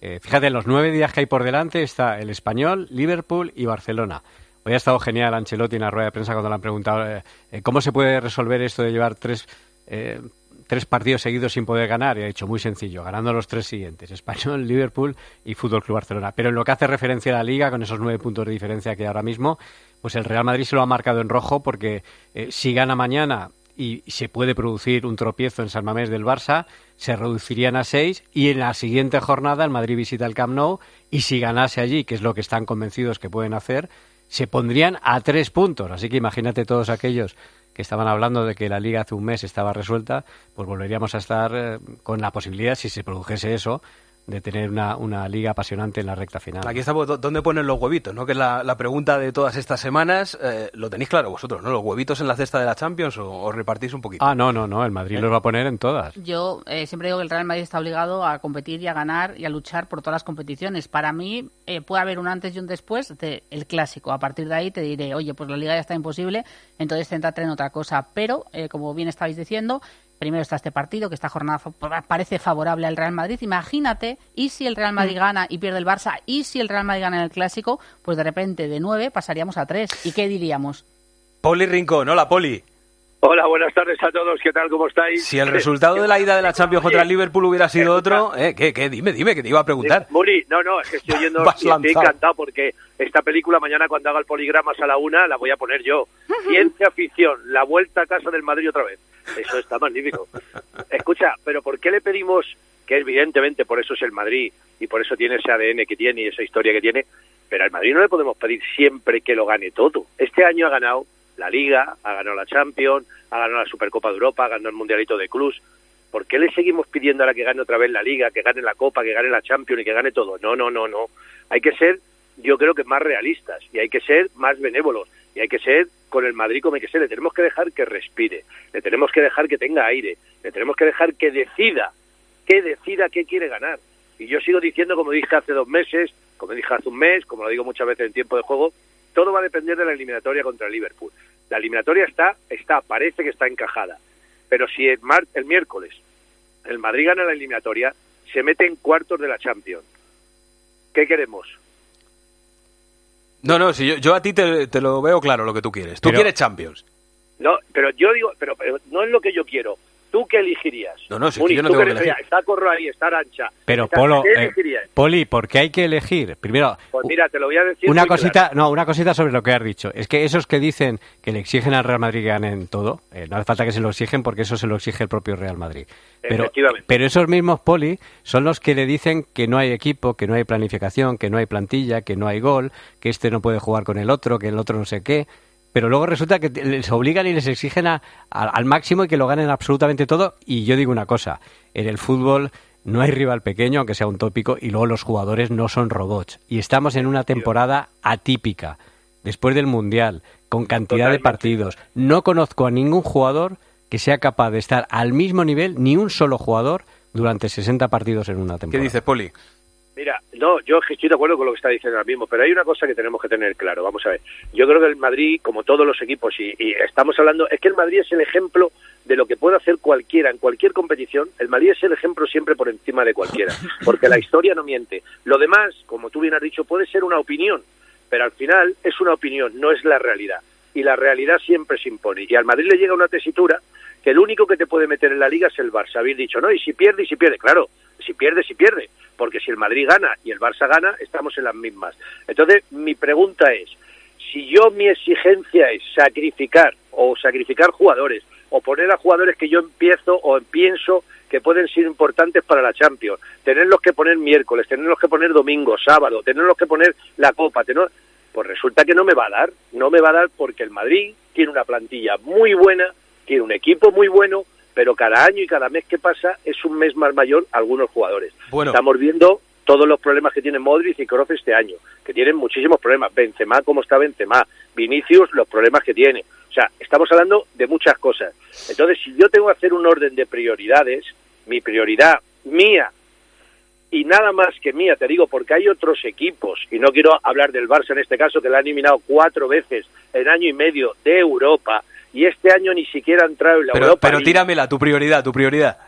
eh, fíjate, en los nueve días que hay por delante está el Español, Liverpool y Barcelona. Hoy ha estado genial Ancelotti en la rueda de prensa cuando le han preguntado eh, eh, cómo se puede resolver esto de llevar tres, eh, tres partidos seguidos sin poder ganar. Y ha dicho muy sencillo, ganando los tres siguientes, Español, Liverpool y Fútbol Club Barcelona. Pero en lo que hace referencia a la Liga, con esos nueve puntos de diferencia que hay ahora mismo, pues el Real Madrid se lo ha marcado en rojo porque eh, si gana mañana y se puede producir un tropiezo en San Mamés del Barça, se reducirían a seis y en la siguiente jornada el Madrid visita el Camp Nou y si ganase allí, que es lo que están convencidos que pueden hacer, se pondrían a tres puntos. Así que imagínate todos aquellos que estaban hablando de que la liga hace un mes estaba resuelta, pues volveríamos a estar eh, con la posibilidad, si se produjese eso, de tener una, una liga apasionante en la recta final. Aquí estamos, ¿dó- ¿dónde ponen los huevitos? ¿no? Que es la, la pregunta de todas estas semanas. Eh, lo tenéis claro vosotros, ¿no? ¿Los huevitos en la cesta de la Champions o os repartís un poquito? Ah, no, no, no, el Madrid ¿Eh? los va a poner en todas. Yo eh, siempre digo que el Real Madrid está obligado a competir y a ganar y a luchar por todas las competiciones. Para mí eh, puede haber un antes y un después del clásico. A partir de ahí te diré, oye, pues la liga ya está imposible, entonces céntrate en otra cosa. Pero, eh, como bien estabais diciendo, primero está este partido, que esta jornada parece favorable al Real Madrid. Imagínate, y si el Real Madrid gana y pierde el Barça, y si el Real Madrid gana en el clásico, pues de repente de nueve pasaríamos a tres. ¿Y qué diríamos? Poli Rincón, hola Poli. Hola, buenas tardes a todos. ¿Qué tal? ¿Cómo estáis? Si el resultado de la ida de la Champions contra el Liverpool hubiera sido otro, ¿eh? ¿Qué, qué? Dime, dime, que te iba a preguntar. Muri, no, no, es que estoy oyendo Vas y estoy encantado porque esta película mañana cuando haga el poligramas a la una la voy a poner yo. Ciencia ficción, la vuelta a casa del Madrid otra vez. Eso está magnífico. Escucha, pero ¿por qué le pedimos que evidentemente por eso es el Madrid y por eso tiene ese ADN que tiene y esa historia que tiene, pero al Madrid no le podemos pedir siempre que lo gane todo. Este año ha ganado la Liga, ha ganado la Champions, ha ganado la Supercopa de Europa, ha ganado el Mundialito de Clubs. ¿Por qué le seguimos pidiendo ahora que gane otra vez la Liga, que gane la Copa, que gane la Champions y que gane todo? No, no, no, no. Hay que ser, yo creo que más realistas y hay que ser más benévolos hay que ser con el Madrid como hay que ser. Le tenemos que dejar que respire, le tenemos que dejar que tenga aire, le tenemos que dejar que decida, que decida qué quiere ganar. Y yo sigo diciendo, como dije hace dos meses, como dije hace un mes, como lo digo muchas veces en tiempo de juego, todo va a depender de la eliminatoria contra el Liverpool. La eliminatoria está, está, parece que está encajada. Pero si el, mar- el miércoles el Madrid gana la eliminatoria, se mete en cuartos de la Champions. ¿Qué queremos? No, no, si yo, yo a ti te, te lo veo claro lo que tú quieres. Tú Pero- quieres Champions. No, pero yo digo, pero, pero no es lo que yo quiero. ¿Tú qué elegirías? No, no, si Muni, yo no tengo que elegir. Está Corro ahí, está Arancha. Pero está- Polo, ¿qué eh, elegirías? Poli, ¿por qué hay que elegir? Primero, Pues mira, te lo voy a decir una cosita, claro. no, una cosita sobre lo que has dicho. Es que esos que dicen que le exigen al Real Madrid que ganen todo, eh, no hace falta que se lo exigen porque eso se lo exige el propio Real Madrid. Pero, pero esos mismos Poli son los que le dicen que no hay equipo, que no hay planificación, que no hay plantilla, que no hay gol, que este no puede jugar con el otro, que el otro no sé qué. Pero luego resulta que les obligan y les exigen a- a- al máximo y que lo ganen absolutamente todo. Y yo digo una cosa, en el fútbol no hay rival pequeño, aunque sea un tópico, y luego los jugadores no son robots. Y estamos en una temporada atípica, después del Mundial, con cantidad de partidos. No conozco a ningún jugador que sea capaz de estar al mismo nivel, ni un solo jugador, durante 60 partidos en una temporada. ¿Qué dices, Poli? Mira, no, yo estoy de acuerdo con lo que está diciendo ahora mismo, pero hay una cosa que tenemos que tener claro. Vamos a ver. Yo creo que el Madrid, como todos los equipos, y, estamos hablando, es que el Madrid es el ejemplo de lo que puede hacer cualquiera en cualquier competición. El Madrid es el ejemplo siempre por encima de cualquiera, porque la historia no miente. Lo demás, como tú bien has dicho, puede ser una opinión, pero al final es una opinión, no es la realidad. Y la realidad siempre se impone. Y al Madrid le llega una tesitura que el único que te puede meter en la liga es el Barça. Habéis dicho, no, y si pierde, y si pierde. Claro, si pierde, si pierde. Porque si el Madrid gana y el Barça gana, estamos en las mismas. Entonces, mi pregunta es, si yo mi exigencia es sacrificar o sacrificar jugadores o poner a jugadores que yo empiezo o pienso que pueden ser importantes para la Champions, tenerlos que poner miércoles, tenerlos que poner domingo, sábado, tenerlos que poner la Copa, tener... pues resulta que no me va a dar, no me va a dar porque el Madrid tiene una plantilla muy buena, tiene un equipo muy bueno, pero cada año y cada mes que pasa es un mes más mayor algunos jugadores. Bueno. Estamos viendo todos los problemas que tienen Modric y Kroos este año, que tienen muchísimos problemas. Benzema, como está Benzema. Vinicius, los problemas que tiene. O sea, estamos hablando de muchas cosas. Entonces, si yo tengo que hacer un orden de prioridades, mi prioridad mía y nada más que mía, te digo, porque hay otros equipos, y no quiero hablar del Barça en este caso, que le han eliminado cuatro veces en año y medio de Europa, y este año ni siquiera ha entrado en la Pero, Europa pero tíramela, tu prioridad, tu prioridad.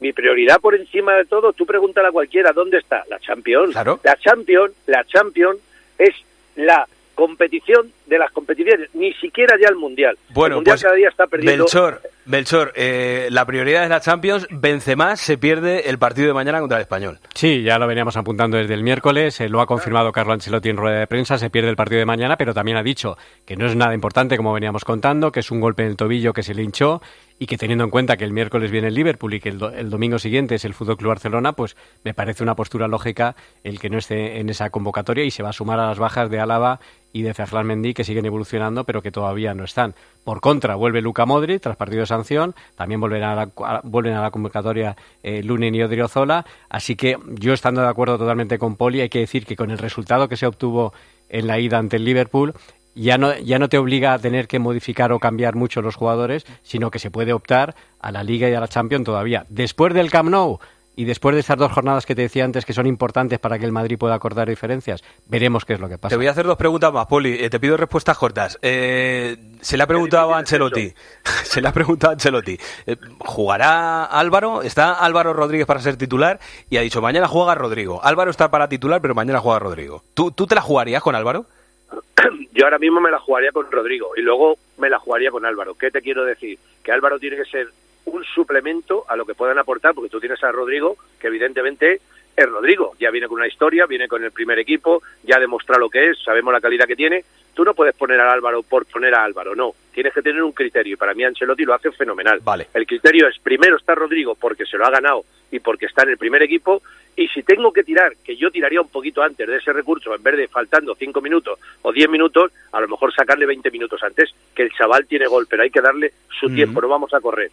Mi prioridad por encima de todo, tú pregúntale a cualquiera, ¿dónde está? La Champions. La Champions, la Champions es la competición de las competiciones, ni siquiera ya el Mundial. Bueno, el Mundial pues, cada día está perdiendo. Belchor, Belchor eh, la prioridad es la Champions. Benzema se pierde el partido de mañana contra el Español. Sí, ya lo veníamos apuntando desde el miércoles, eh, lo ha confirmado Carlo Ancelotti en rueda de prensa, se pierde el partido de mañana, pero también ha dicho que no es nada importante como veníamos contando, que es un golpe en el tobillo que se le hinchó y que teniendo en cuenta que el miércoles viene el Liverpool y que el, do- el domingo siguiente es el Fútbol Club Barcelona, pues me parece una postura lógica el que no esté en esa convocatoria y se va a sumar a las bajas de Álava y de Ferland Mendy que siguen evolucionando pero que todavía no están. Por contra, vuelve Luca Modric tras partido de sanción, también volverán a la, vuelven a la convocatoria eh, Lunin y Odriozola, así que yo estando de acuerdo totalmente con Poli, hay que decir que con el resultado que se obtuvo en la ida ante el Liverpool, ya no, ya no te obliga a tener que modificar o cambiar mucho los jugadores, sino que se puede optar a la Liga y a la Champions todavía. Después del Camp Nou y después de estas dos jornadas que te decía antes que son importantes para que el Madrid pueda acordar diferencias, veremos qué es lo que pasa. Te voy a hacer dos preguntas más, Poli. Eh, te pido respuestas cortas. Eh, se le ha preguntado a Ancelotti. se le ha preguntado a Ancelotti. eh, ¿Jugará Álvaro? ¿Está Álvaro Rodríguez para ser titular? Y ha dicho, mañana juega Rodrigo. Álvaro está para titular, pero mañana juega Rodrigo. ¿Tú, tú te la jugarías con Álvaro? Yo ahora mismo me la jugaría con Rodrigo y luego me la jugaría con Álvaro. ¿Qué te quiero decir? Que Álvaro tiene que ser un suplemento a lo que puedan aportar, porque tú tienes a Rodrigo, que evidentemente es Rodrigo. Ya viene con una historia, viene con el primer equipo, ya demuestra lo que es, sabemos la calidad que tiene. Tú no puedes poner a Álvaro por poner a Álvaro, no. Tienes que tener un criterio y para mí Ancelotti lo hace fenomenal. Vale. El criterio es primero está Rodrigo porque se lo ha ganado y porque está en el primer equipo y si tengo que tirar, que yo tiraría un poquito antes de ese recurso, en vez de faltando cinco minutos o diez minutos, a lo mejor sacarle 20 minutos antes, que el chaval tiene gol, pero hay que darle su tiempo, no vamos a correr.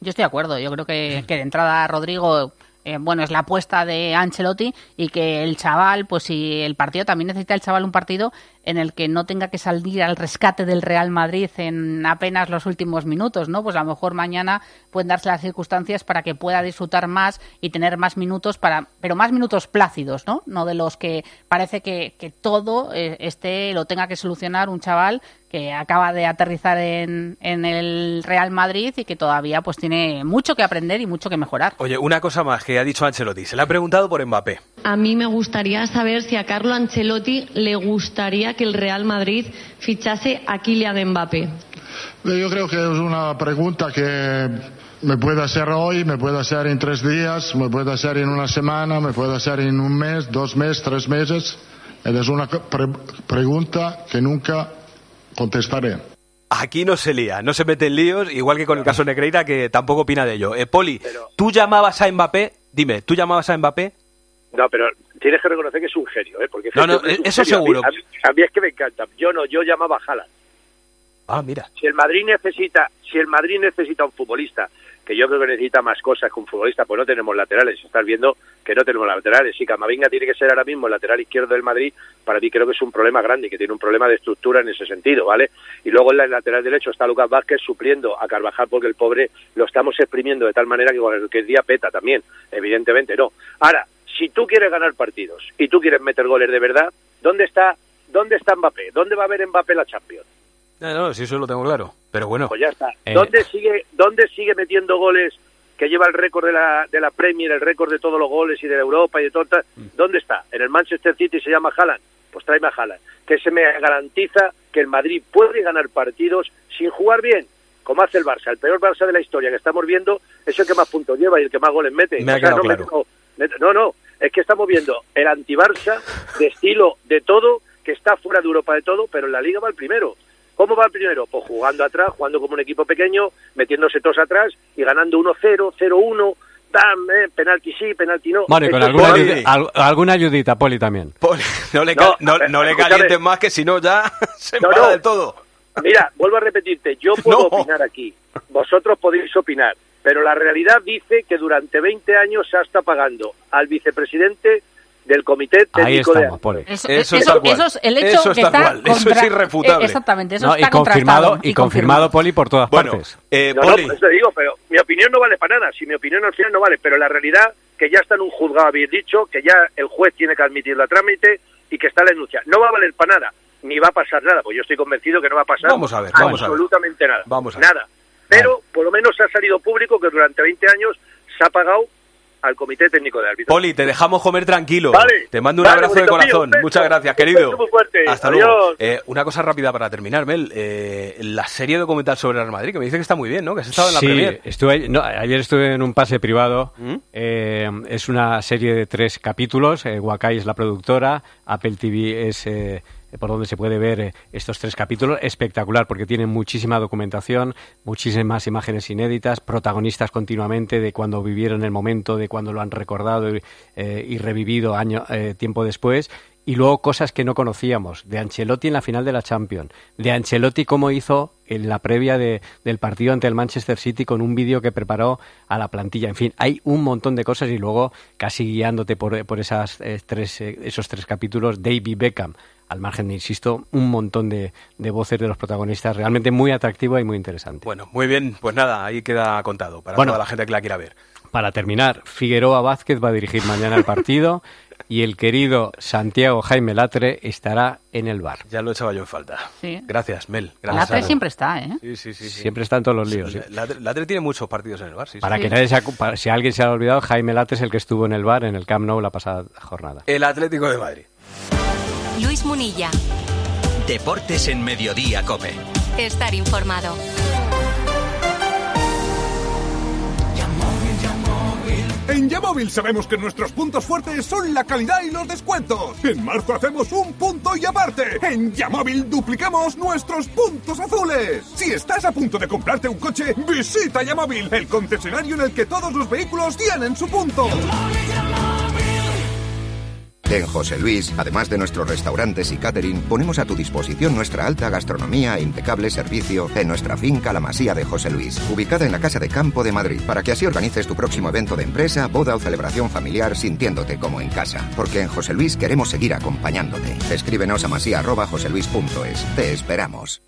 Yo estoy de acuerdo. Yo creo que, que de entrada Rodrigo, eh, bueno, es la apuesta de Ancelotti y que el chaval, pues si el partido también necesita el chaval un partido en el que no tenga que salir al rescate del Real Madrid en apenas los últimos minutos, ¿no? Pues a lo mejor mañana pueden darse las circunstancias para que pueda disfrutar más y tener más minutos para, pero más minutos plácidos, ¿no? No de los que parece que, que todo eh, esté lo tenga que solucionar un chaval que acaba de aterrizar en, en el Real Madrid y que todavía pues tiene mucho que aprender y mucho que mejorar. Oye, una cosa más que ha dicho Ancelotti. Se le ha preguntado por Mbappé. A mí me gustaría saber si a Carlo Ancelotti le gustaría que el Real Madrid fichase a Kylian Mbappé. Yo creo que es una pregunta que me puede hacer hoy, me puede hacer en tres días, me puede hacer en una semana, me puede hacer en un mes, dos meses, tres meses. Es una pre- pregunta que nunca contestaré. Aquí no se lía, no se mete en líos, igual que con el caso Negreira, que tampoco opina de ello. Eh, Poli, ¿tú llamabas a Mbappé? Dime, ¿tú llamabas a Mbappé? No, pero tienes que reconocer que es un genio, ¿eh? Porque No, no, es eso genio. seguro. A mí, a mí es que me encanta. Yo no, yo llamaba a Haaland. Ah, mira. Si el Madrid necesita, si el Madrid necesita un futbolista, que yo creo que necesita más cosas que un futbolista, pues no tenemos laterales. Estás viendo que no tenemos laterales. Si Camavinga tiene que ser ahora mismo el lateral izquierdo del Madrid, para mí creo que es un problema grande y que tiene un problema de estructura en ese sentido, ¿vale? Y luego en el lateral derecho está Lucas Vázquez supliendo a Carvajal porque el pobre lo estamos exprimiendo de tal manera que cualquier día peta también. Evidentemente no. Ahora, si tú quieres ganar partidos y tú quieres meter goles de verdad, ¿dónde está, dónde está Mbappé? ¿Dónde va a ver Mbappé la Champions? No, no, sí, eso lo tengo claro. Pero bueno. Pues ya está. Eh, ¿Dónde sigue, dónde sigue metiendo goles que lleva el récord de la, de la Premier, el récord de todos los goles y de la Europa y de todo? tal? ¿Dónde está? ¿En el Manchester City se llama Haaland? Pues tráeme a Haaland. Que se me garantiza que el Madrid puede ganar partidos sin jugar bien, como hace el Barça. El peor Barça de la historia que estamos viendo es el que más puntos lleva y el que más goles mete. Me ha quedado no, claro. mete- no, no, es que estamos viendo el anti-Barça de estilo de todo, que está fuera de Europa de todo, pero en la Liga va el primero. ¿Cómo va el primero? Pues jugando atrás, jugando como un equipo pequeño, metiéndose todos atrás y ganando 1-0, 0-1, dam, eh, penalti sí, penalti no. Bueno, con alguna, Poli. ayudi- al- alguna ayudita, Poli también. No le, No, no, ver, no le calientes más, que si no ya se no. del todo. Mira, vuelvo a repetirte, yo puedo No. opinar aquí, vosotros podéis opinar, pero la realidad dice que durante 20 años se ha estado pagando al vicepresidente del comité técnico de estamos, Poli. Eso, eso- eso es el hecho Eso que está está cual. Eso es irrefutable. eh, Exactamente, eso No, está y confirmado, y confirmado, Poli, por todas Bueno, partes. eh, No, no, Poli, por eso digo, pero mi opinión no vale para nada. Si mi opinión al final no vale, pero la realidad que ya está en un juzgado, habéis dicho, que ya el juez tiene que admitirlo a trámite y que está la denuncia. No va a valer para nada, ni va a pasar nada, pues yo estoy convencido que no va a pasar Vamos a ver, vamos a ver. absolutamente nada. Vamos a ver. Nada. Pero por lo menos ha salido público que durante 20 años se ha pagado al comité técnico de árbitros. Poli, te dejamos comer tranquilo. Vale. Te mando un Vale, abrazo de mío, corazón. Muchas gracias, querido. beso muy fuerte. Hasta Adiós. luego. Eh, una cosa rápida para terminar, Mel. Eh, la serie documental sobre el Real Madrid, que me dice que está muy bien, ¿no? Que has estado en la sí, Premier. estuve, no, ayer estuve en un pase privado. ¿Mm? Eh, es una serie de tres capítulos. Eh, Wakai es la productora. Apple TV es eh, por donde se puede ver eh, estos tres capítulos. Espectacular porque tiene muchísima documentación, muchísimas imágenes inéditas, protagonistas continuamente de cuando vivieron el momento, de cuando lo han recordado y, eh, revivido año, eh, tiempo después. Y luego cosas que no conocíamos, de Ancelotti en la final de la Champions, de Ancelotti cómo hizo en la previa de- del partido ante el Manchester City con un vídeo que preparó a la plantilla. En fin, hay un montón de cosas y luego casi guiándote por, por eh, eh, esos tres capítulos, David Beckham, al margen, insisto, un montón de, de voces de los protagonistas, realmente muy atractivo y muy interesante. Bueno, muy bien. Pues nada, ahí queda contado para Bueno. toda la gente que la quiera ver. Para terminar, Figueroa Vázquez va a dirigir mañana el partido y el querido Santiago Jaime Latre estará en el bar. Ya lo echaba yo en falta. Sí. Gracias, Mel. Gracias. tres siempre está, ¿eh? Sí, sí, sí. sí. Siempre está en todos los líos. sí. Latre, Latre tiene muchos partidos en el bar, sí. Para sí. que nadie se acu- para- si alguien se ha olvidado, Jaime Latre es el que estuvo en el bar en el Camp Nou la pasada jornada. El Atlético de Madrid. Luis Munilla. Deportes en Mediodía, Cope. Estar informado. En Yamóvil sabemos que nuestros puntos fuertes son la calidad y los descuentos. En marzo hacemos un punto y aparte. En Yamóvil duplicamos nuestros puntos azules. Si estás a punto de comprarte un coche, visita Yamóvil, el concesionario en el que todos los vehículos tienen su punto. En José Luis, además de nuestros restaurantes y catering, ponemos a tu disposición nuestra alta gastronomía e impecable servicio en nuestra finca La Masía de José Luis, ubicada en la Casa de Campo de Madrid, para que así organices tu próximo evento de empresa, boda o celebración familiar sintiéndote como en casa. Porque en José Luis queremos seguir acompañándote. Escríbenos a masía.joseluis.es. Te esperamos.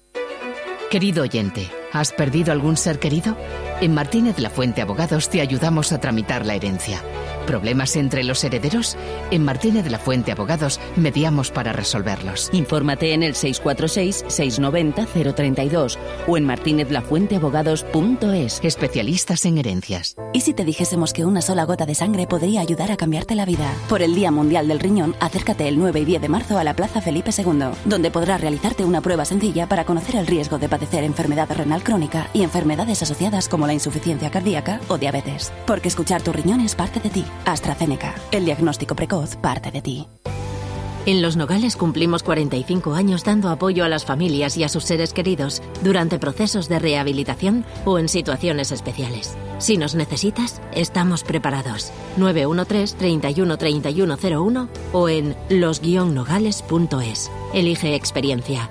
Querido oyente, ¿has perdido algún ser querido? En Martínez La Fuente Abogados te ayudamos a tramitar la herencia. ¿Problemas entre los herederos? En Martínez La Fuente Abogados mediamos para resolverlos. Infórmate en el 646-690-032 o en martinezlafuenteabogados.es. Especialistas en herencias. ¿Y si te dijésemos que una sola gota de sangre podría ayudar a cambiarte la vida? Por el Día Mundial del Riñón, acércate el 9 y 10 de marzo a la Plaza Felipe II, donde podrás realizarte una prueba sencilla para conocer el riesgo de padecer enfermedad renal crónica y enfermedades asociadas como la insuficiencia cardíaca o diabetes. Porque escuchar tu riñón es parte de ti. AstraZeneca. El diagnóstico precoz parte de ti. En Los Nogales cumplimos 45 años dando apoyo a las familias y a sus seres queridos durante procesos de rehabilitación o en situaciones especiales. Si nos necesitas, estamos preparados. 913 31 3101 o en los-nogales.es. Elige experiencia.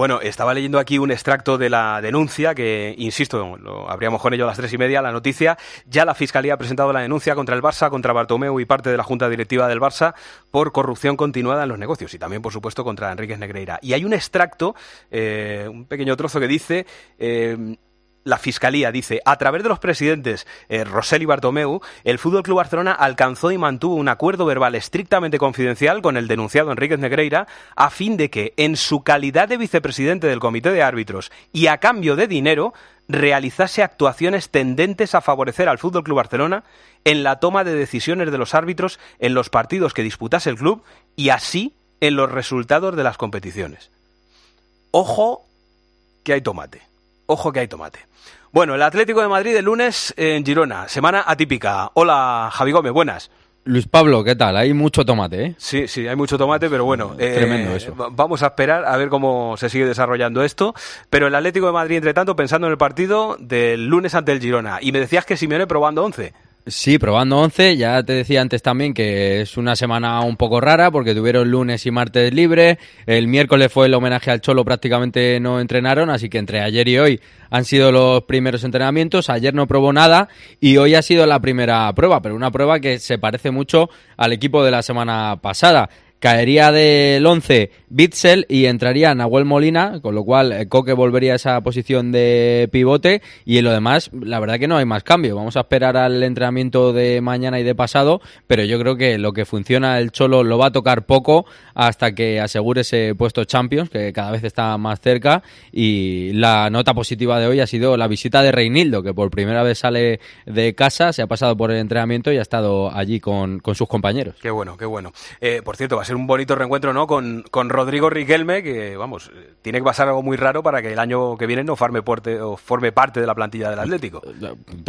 Bueno, estaba leyendo aquí un extracto de la denuncia que, insisto, lo abríamos con ello a las tres y media, la noticia. Ya la Fiscalía ha presentado la denuncia contra el Barça, contra Bartomeu y parte de la Junta Directiva del Barça por corrupción continuada en los negocios y también, por supuesto, contra Enríquez Negreira. Y hay un extracto, eh, un pequeño trozo que dice... Eh, la Fiscalía dice, a través de los presidentes eh, Rosell y Bartomeu, el Fútbol Club Barcelona alcanzó y mantuvo un acuerdo verbal estrictamente confidencial con el denunciado Enríquez Negreira a fin de que, en su calidad de vicepresidente del Comité de Árbitros y a cambio de dinero, realizase actuaciones tendentes a favorecer al Fútbol Club Barcelona en la toma de decisiones de los árbitros en los partidos que disputase el club y así en los resultados de las competiciones. Ojo que hay tomate. Ojo que hay tomate. Bueno, el Atlético de Madrid el lunes en Girona, semana atípica. Hola, Javi Gómez, buenas. Luis Pablo, ¿qué tal? Hay mucho tomate, ¿eh? Sí, sí, hay mucho tomate, pero bueno. eh, Tremendo eso. va- Vamos a esperar a ver cómo se sigue desarrollando esto. Pero el Atlético de Madrid, entre tanto, pensando en el partido del lunes ante el Girona. Y me decías que Simeone probando 11. Sí, probando 11. Ya te decía antes también que es una semana un poco rara porque tuvieron lunes y martes libre. El miércoles fue el homenaje al Cholo, prácticamente no entrenaron, así que entre ayer y hoy han sido los primeros entrenamientos. Ayer no probó nada y hoy ha sido la primera prueba, pero una prueba que se parece mucho al equipo de la semana pasada. Caería del 11 Bitzel y entraría Nahuel Molina, con lo cual eh, Coque volvería a esa posición de pivote y en lo demás, la verdad que no hay más cambio. Vamos a esperar al entrenamiento de mañana y de pasado, pero yo creo que lo que funciona el Cholo lo va a tocar poco hasta que asegure ese puesto Champions, que cada vez está más cerca y la nota positiva de hoy ha sido la visita de Reinildo, que por primera vez sale de casa, se ha pasado por el entrenamiento y ha estado allí con, con sus compañeros. Qué bueno, qué bueno. Eh, por cierto, va a un bonito reencuentro, ¿no? Con, con Rodrigo Riquelme, que, vamos, tiene que pasar algo muy raro para que el año que viene no forme, porte, o forme parte de la plantilla del Atlético.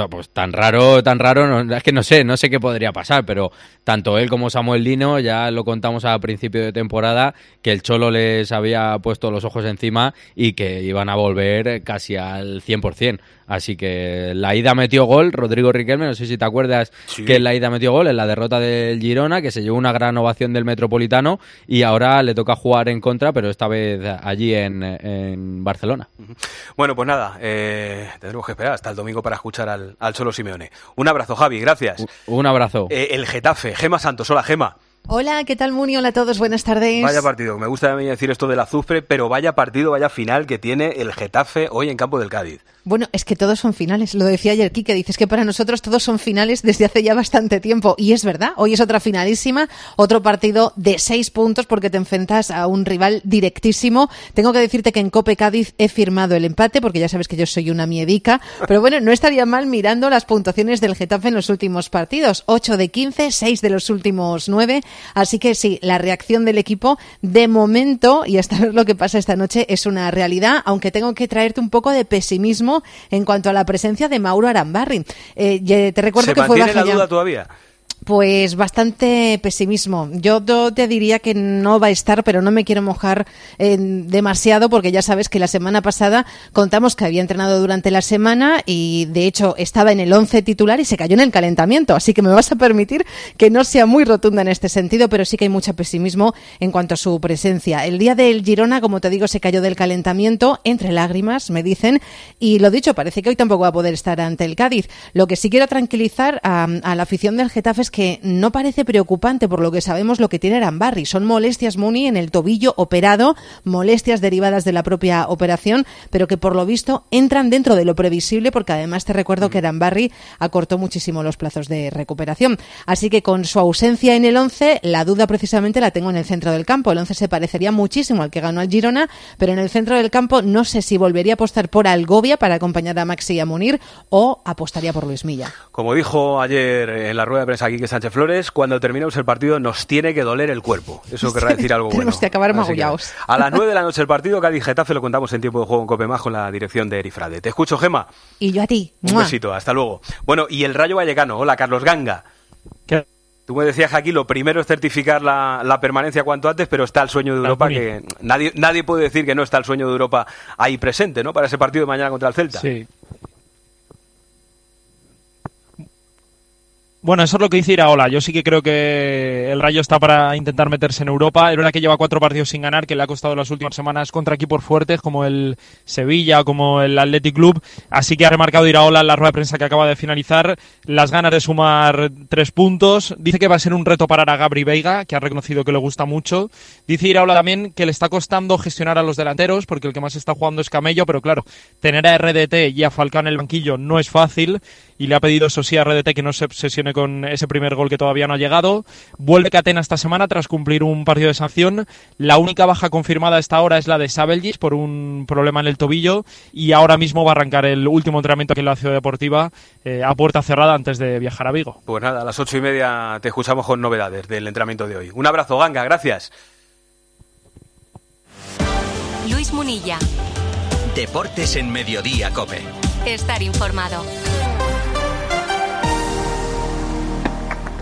Pues tan raro, tan raro, no- es que no sé, no sé qué podría pasar, pero tanto él como Samuel Lino, ya lo contamos a principio de temporada, que el Cholo les había puesto los ojos encima y que iban a volver casi al 100%. Así que la ida metió gol, Rodrigo Riquelme, no sé si te acuerdas Sí. que en la ida metió gol en la derrota del Girona, que se llevó una gran ovación del Metropolitano y ahora le toca jugar en contra, pero esta vez allí en, en Barcelona. Bueno, pues nada, eh, tendremos que esperar hasta el domingo para escuchar al, al Cholo Simeone. Un abrazo, Javi, gracias. Un abrazo. Eh, el Getafe, Gema Santos, hola Gema. Hola, ¿qué tal Muni? Hola a todos, buenas tardes. Vaya partido, me gusta a mí decir esto del azufre, pero vaya partido, vaya final que tiene el Getafe hoy en campo del Cádiz. Bueno, es que todos son finales. Lo decía ayer Quique, dices que para nosotros todos son finales desde hace ya bastante tiempo. Y es verdad, hoy es otra finalísima, otro partido de seis puntos porque te enfrentas a un rival directísimo. Tengo que decirte que en Cope Cádiz he firmado el empate porque ya sabes que yo soy una miedica. Pero bueno, no estaría mal mirando las puntuaciones del Getafe en los últimos partidos. 8 de 15, 6 de los últimos 9. Así que sí, la reacción del equipo de momento y hasta ver lo que pasa esta noche es una realidad, aunque tengo que traerte un poco de pesimismo en cuanto a la presencia de Mauro Arambarri. Eh, te recuerdo ¿Se que fue baja la ya- duda todavía? Pues bastante pesimismo. Yo te diría que no va a estar, pero no me quiero mojar eh, demasiado porque ya sabes que la semana pasada contamos que había entrenado durante la semana y de hecho estaba en el 11 titular y se cayó en el calentamiento. Así que me vas a permitir que no sea muy rotunda en este sentido, pero sí que hay mucho pesimismo en cuanto a su presencia. El día del Girona, como te digo, se cayó del calentamiento entre lágrimas, me dicen, y lo dicho, parece que hoy tampoco va a poder estar ante el Cádiz. Lo que sí quiero tranquilizar a, a la afición del Getafe es que no parece preocupante por lo que sabemos lo que tiene Arambarri. Son molestias Muni en el tobillo operado, molestias derivadas de la propia operación, pero que por lo visto entran dentro de lo previsible porque además te recuerdo que Arambarri acortó muchísimo los plazos de recuperación. Así que con su ausencia en el 11, la duda precisamente la tengo en el centro del campo. El 11 se parecería muchísimo al que ganó al Girona, pero en el centro del campo no sé si volvería a apostar por Algovia para acompañar a Maxi y a Munir o apostaría por Luis Milla. Como dijo ayer en la rueda de prensa Quique Sánchez Flores, cuando terminemos el partido nos tiene que doler el cuerpo. Eso querrá decir algo bueno. Tenemos que acabar magullaos. a las 9 de la noche el partido, Cádiz Getafe lo contamos en tiempo de juego en Copemás con la dirección de Erifrade. Te escucho, Gema. Y yo a ti. Un ¡Mua! besito, hasta luego. Bueno, y el Rayo Vallecano. Hola, Carlos Ganga. Tú me decías, aquí lo primero es certificar la, la permanencia cuanto antes, pero está el sueño de Europa, que nadie, nadie puede decir que no está el sueño de Europa ahí presente, ¿no? Para ese partido de mañana contra el Celta. Sí. Bueno, eso es lo que dice Iraola. Yo sí que creo que el Rayo está para intentar meterse en Europa. Es verdad que lleva cuatro partidos sin ganar, que le ha costado las últimas semanas contra equipos fuertes como el Sevilla, como el Athletic Club. Así que ha remarcado Iraola en la rueda de prensa que acaba de finalizar las ganas de sumar tres puntos. Dice que va a ser un reto parar a Gabri Veiga, que ha reconocido que le gusta mucho. Dice Iraola también que le está costando gestionar a los delanteros, porque el que más está jugando es Camello, pero claro, tener a RDT y a Falcao en el banquillo no es fácil y le ha pedido eso sí a RDT que no se obsesione con ese primer gol que todavía no ha llegado. Vuelve Catena esta semana tras cumplir un partido de sanción. La única baja confirmada hasta ahora es la de Sabelgis por un problema en el tobillo y ahora mismo va a arrancar el último entrenamiento aquí en la Ciudad Deportiva eh, a puerta cerrada antes de viajar a Vigo. Pues nada, a las ocho y media te escuchamos con novedades del entrenamiento de hoy. Un abrazo, Ganga, gracias. Luis Munilla. Deportes en Mediodía, Cope. Estar informado.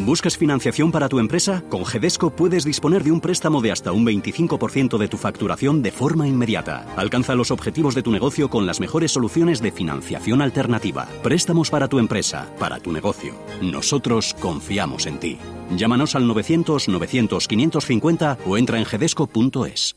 ¿Buscas financiación para tu empresa? Con Gedesco puedes disponer de un préstamo de hasta un 25% de tu facturación de forma inmediata. Alcanza los objetivos de tu negocio con las mejores soluciones de financiación alternativa. Préstamos para tu empresa, para tu negocio. Nosotros confiamos en ti. Llámanos al 900 900 550 o entra en gedesco.es.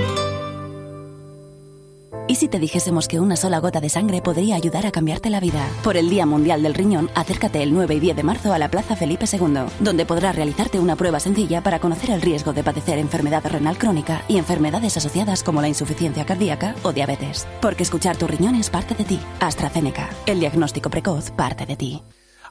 ¿Y si te dijésemos que una sola gota de sangre podría ayudar a cambiarte la vida? Por el Día Mundial del Riñón, acércate el 9 y 10 de marzo a la Plaza Felipe II, donde podrás realizarte una prueba sencilla para conocer el riesgo de padecer enfermedad renal crónica y enfermedades asociadas como la insuficiencia cardíaca o diabetes. Porque escuchar tu riñón es parte de ti. AstraZeneca. El diagnóstico precoz parte de ti.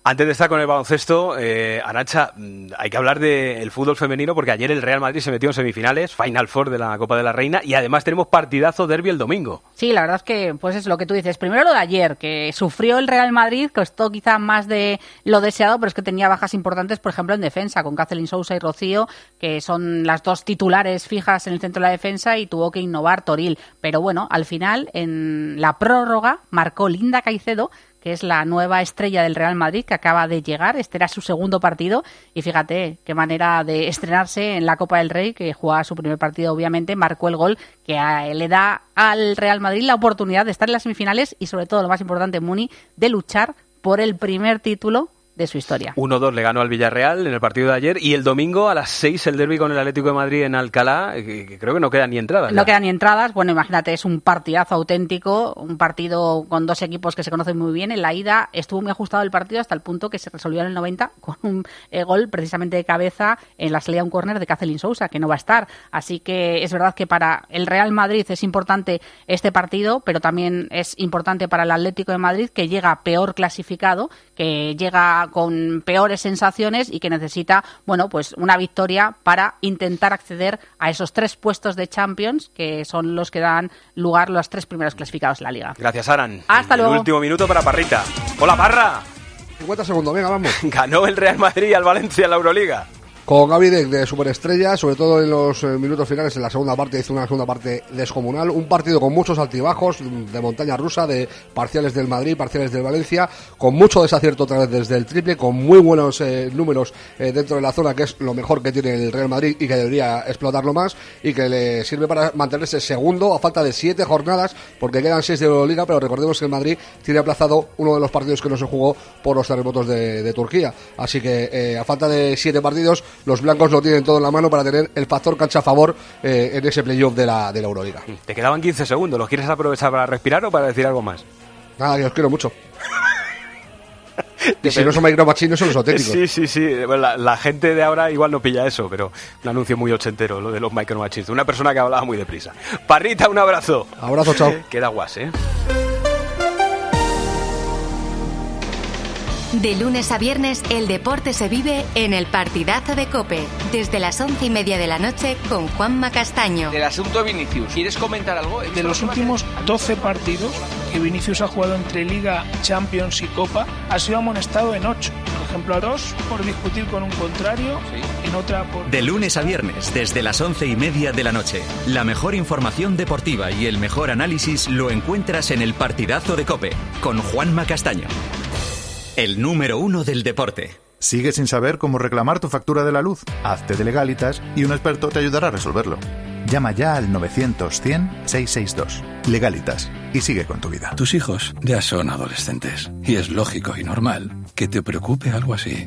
Antes de estar con el baloncesto, eh, mm, hay que hablar del fútbol femenino porque ayer el Real Madrid se metió en semifinales, Final Four de la Copa de la Reina y además tenemos partidazo derby el domingo. Sí, la verdad es que pues es lo que tú dices. Primero lo de ayer, que sufrió el Real Madrid, costó quizá más de lo deseado, pero es que tenía bajas importantes, por ejemplo, en defensa, con Kathleen Sousa y Rocío, que son las dos titulares fijas en el centro de la defensa y tuvo que innovar Toril. Pero bueno, al final, en la prórroga, marcó Linda Caicedo, que es la nueva estrella del Real Madrid que acaba de llegar. Este era su segundo partido y fíjate qué manera de estrenarse en la Copa del Rey, que juega su primer partido obviamente, marcó el gol que le da al Real Madrid la oportunidad de estar en las semifinales y sobre todo lo más importante, Muni, de luchar por el primer título de su historia. 1-2 le ganó al Villarreal en el partido de ayer y el domingo a las 6 el derby con el Atlético de Madrid en Alcalá, que, creo que no quedan ni entradas. No quedan ni entradas, bueno, imagínate, es un partidazo auténtico, un partido con dos equipos que se conocen muy bien. En la ida estuvo muy ajustado el partido hasta el punto que se resolvió en el 90 con un eh, gol precisamente de cabeza en la salida a un córner de Cacelin Sousa, que no va a estar. Así que es verdad que para el Real Madrid es importante este partido, pero también es importante para el Atlético de Madrid, que llega peor clasificado, que llega con peores sensaciones y que necesita, bueno, pues una victoria para intentar acceder a esos tres puestos de Champions, que son los que dan lugar los tres primeros clasificados en la liga. Gracias, Aran. Hasta el luego. último minuto para Parrita. Hola, Parra. 50 segundos, venga, vamos. Ganó el Real Madrid al Valencia en la Euroliga. Con Gaby de, superestrella, sobre todo en los eh, minutos finales, en la segunda parte, hizo una segunda parte descomunal. Un partido con muchos altibajos, de montaña rusa, de parciales del Madrid, parciales del Valencia, con mucho desacierto otra vez desde el triple, con muy buenos eh, números eh, dentro de la zona, que es lo mejor que tiene el Real Madrid y que debería explotarlo más, y que le sirve para mantenerse segundo a falta de siete jornadas, porque quedan seis de Euroliga, pero recordemos que el Madrid tiene aplazado uno de los partidos que no se jugó por los terremotos de, de Turquía. Así que eh, a falta de siete partidos, los blancos lo tienen todo en la mano para tener el factor cancha a favor eh, en ese playoff de la, de la Euroliga. Te quedaban 15 segundos. ¿Los quieres aprovechar para respirar o para decir algo más? Nada, que os quiero mucho. y si no son micromachinos, son los auténticos. Sí, sí, sí. Bueno, la, la gente de ahora igual no pilla eso, pero un anuncio muy ochentero, lo de los micro machines. Una persona que hablaba muy deprisa. Parrita, un abrazo. Abrazo, chao. Queda guas, ¿eh? De lunes a viernes, el deporte se vive en el partidazo de Cope, desde las once y media de la noche con Juanma Castaño. Del asunto de Vinicius, ¿quieres comentar algo? De los últimos 12 partidos que Vinicius ha jugado entre Liga, Champions y Copa, ha sido amonestado en 8. Por ejemplo, a dos por discutir con un contrario, en otra por... De lunes a viernes, desde las once y media de la noche. La mejor información deportiva y el mejor análisis lo encuentras en el partidazo de Cope, con Juanma Castaño. El número uno del deporte. ¿Sigues sin saber cómo reclamar tu factura de la luz? Hazte de legalitas y un experto te ayudará a resolverlo. Llama ya al 900-100-662. Legalitas. Y sigue con tu vida. Tus hijos ya son adolescentes. Y es lógico y normal que te preocupe algo así.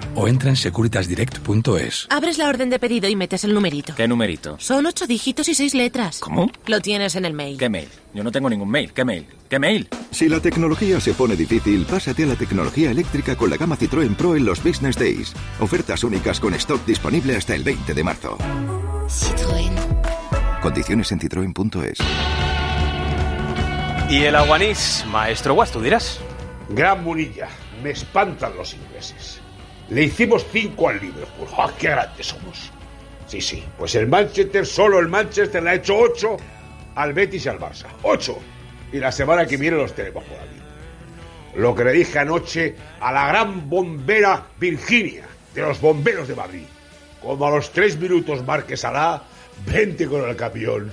o entra en securitasdirect.es. Abres la orden de pedido y metes el numerito. ¿Qué numerito? Son ocho dígitos y seis letras. ¿Cómo? Lo tienes en el mail. ¿Qué mail? Yo no tengo ningún mail. ¿Qué mail? ¿Qué mail? Si la tecnología se pone difícil, pásate a la tecnología eléctrica con la gama Citroën Pro en los Business Days. Ofertas únicas con stock disponible hasta el 20 de marzo. Citroën. Condiciones en citroen.es. Y el aguanís, maestro Guas, tú dirás. Gran Munilla, me espantan los ingleses. Le hicimos cinco al Liverpool. ¡Ah, qué grandes somos! Sí, sí, pues el Manchester, solo el Manchester le ha hecho ocho al Betis y al Barça. ¡Ocho! Y la semana que viene los tenemos por aquí. Lo que le dije anoche a la gran bombera Virginia, de los bomberos de Madrid. Como a los tres minutos Márquez hará, vente con el camión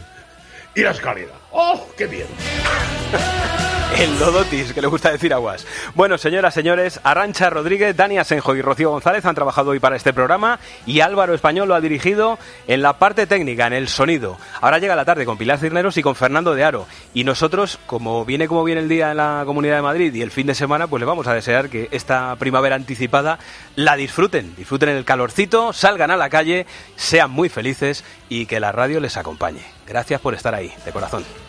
y la escalera. ¡Oh, qué miedo! El Dodotis, que le gusta decir aguas. Bueno, señoras, señores, Arancha Rodríguez, Dani Asenjo y Rocío González han trabajado hoy para este programa y Álvaro Español lo ha dirigido en la parte técnica, en el sonido. Ahora llega la tarde con Pilar Cirneros y con Fernando de Aro. Y nosotros, como viene como viene el día en la Comunidad de Madrid y el fin de semana, pues le vamos a desear que esta primavera anticipada la disfruten. Disfruten el calorcito, salgan a la calle, sean muy felices y que la radio les acompañe. Gracias por estar ahí, de corazón.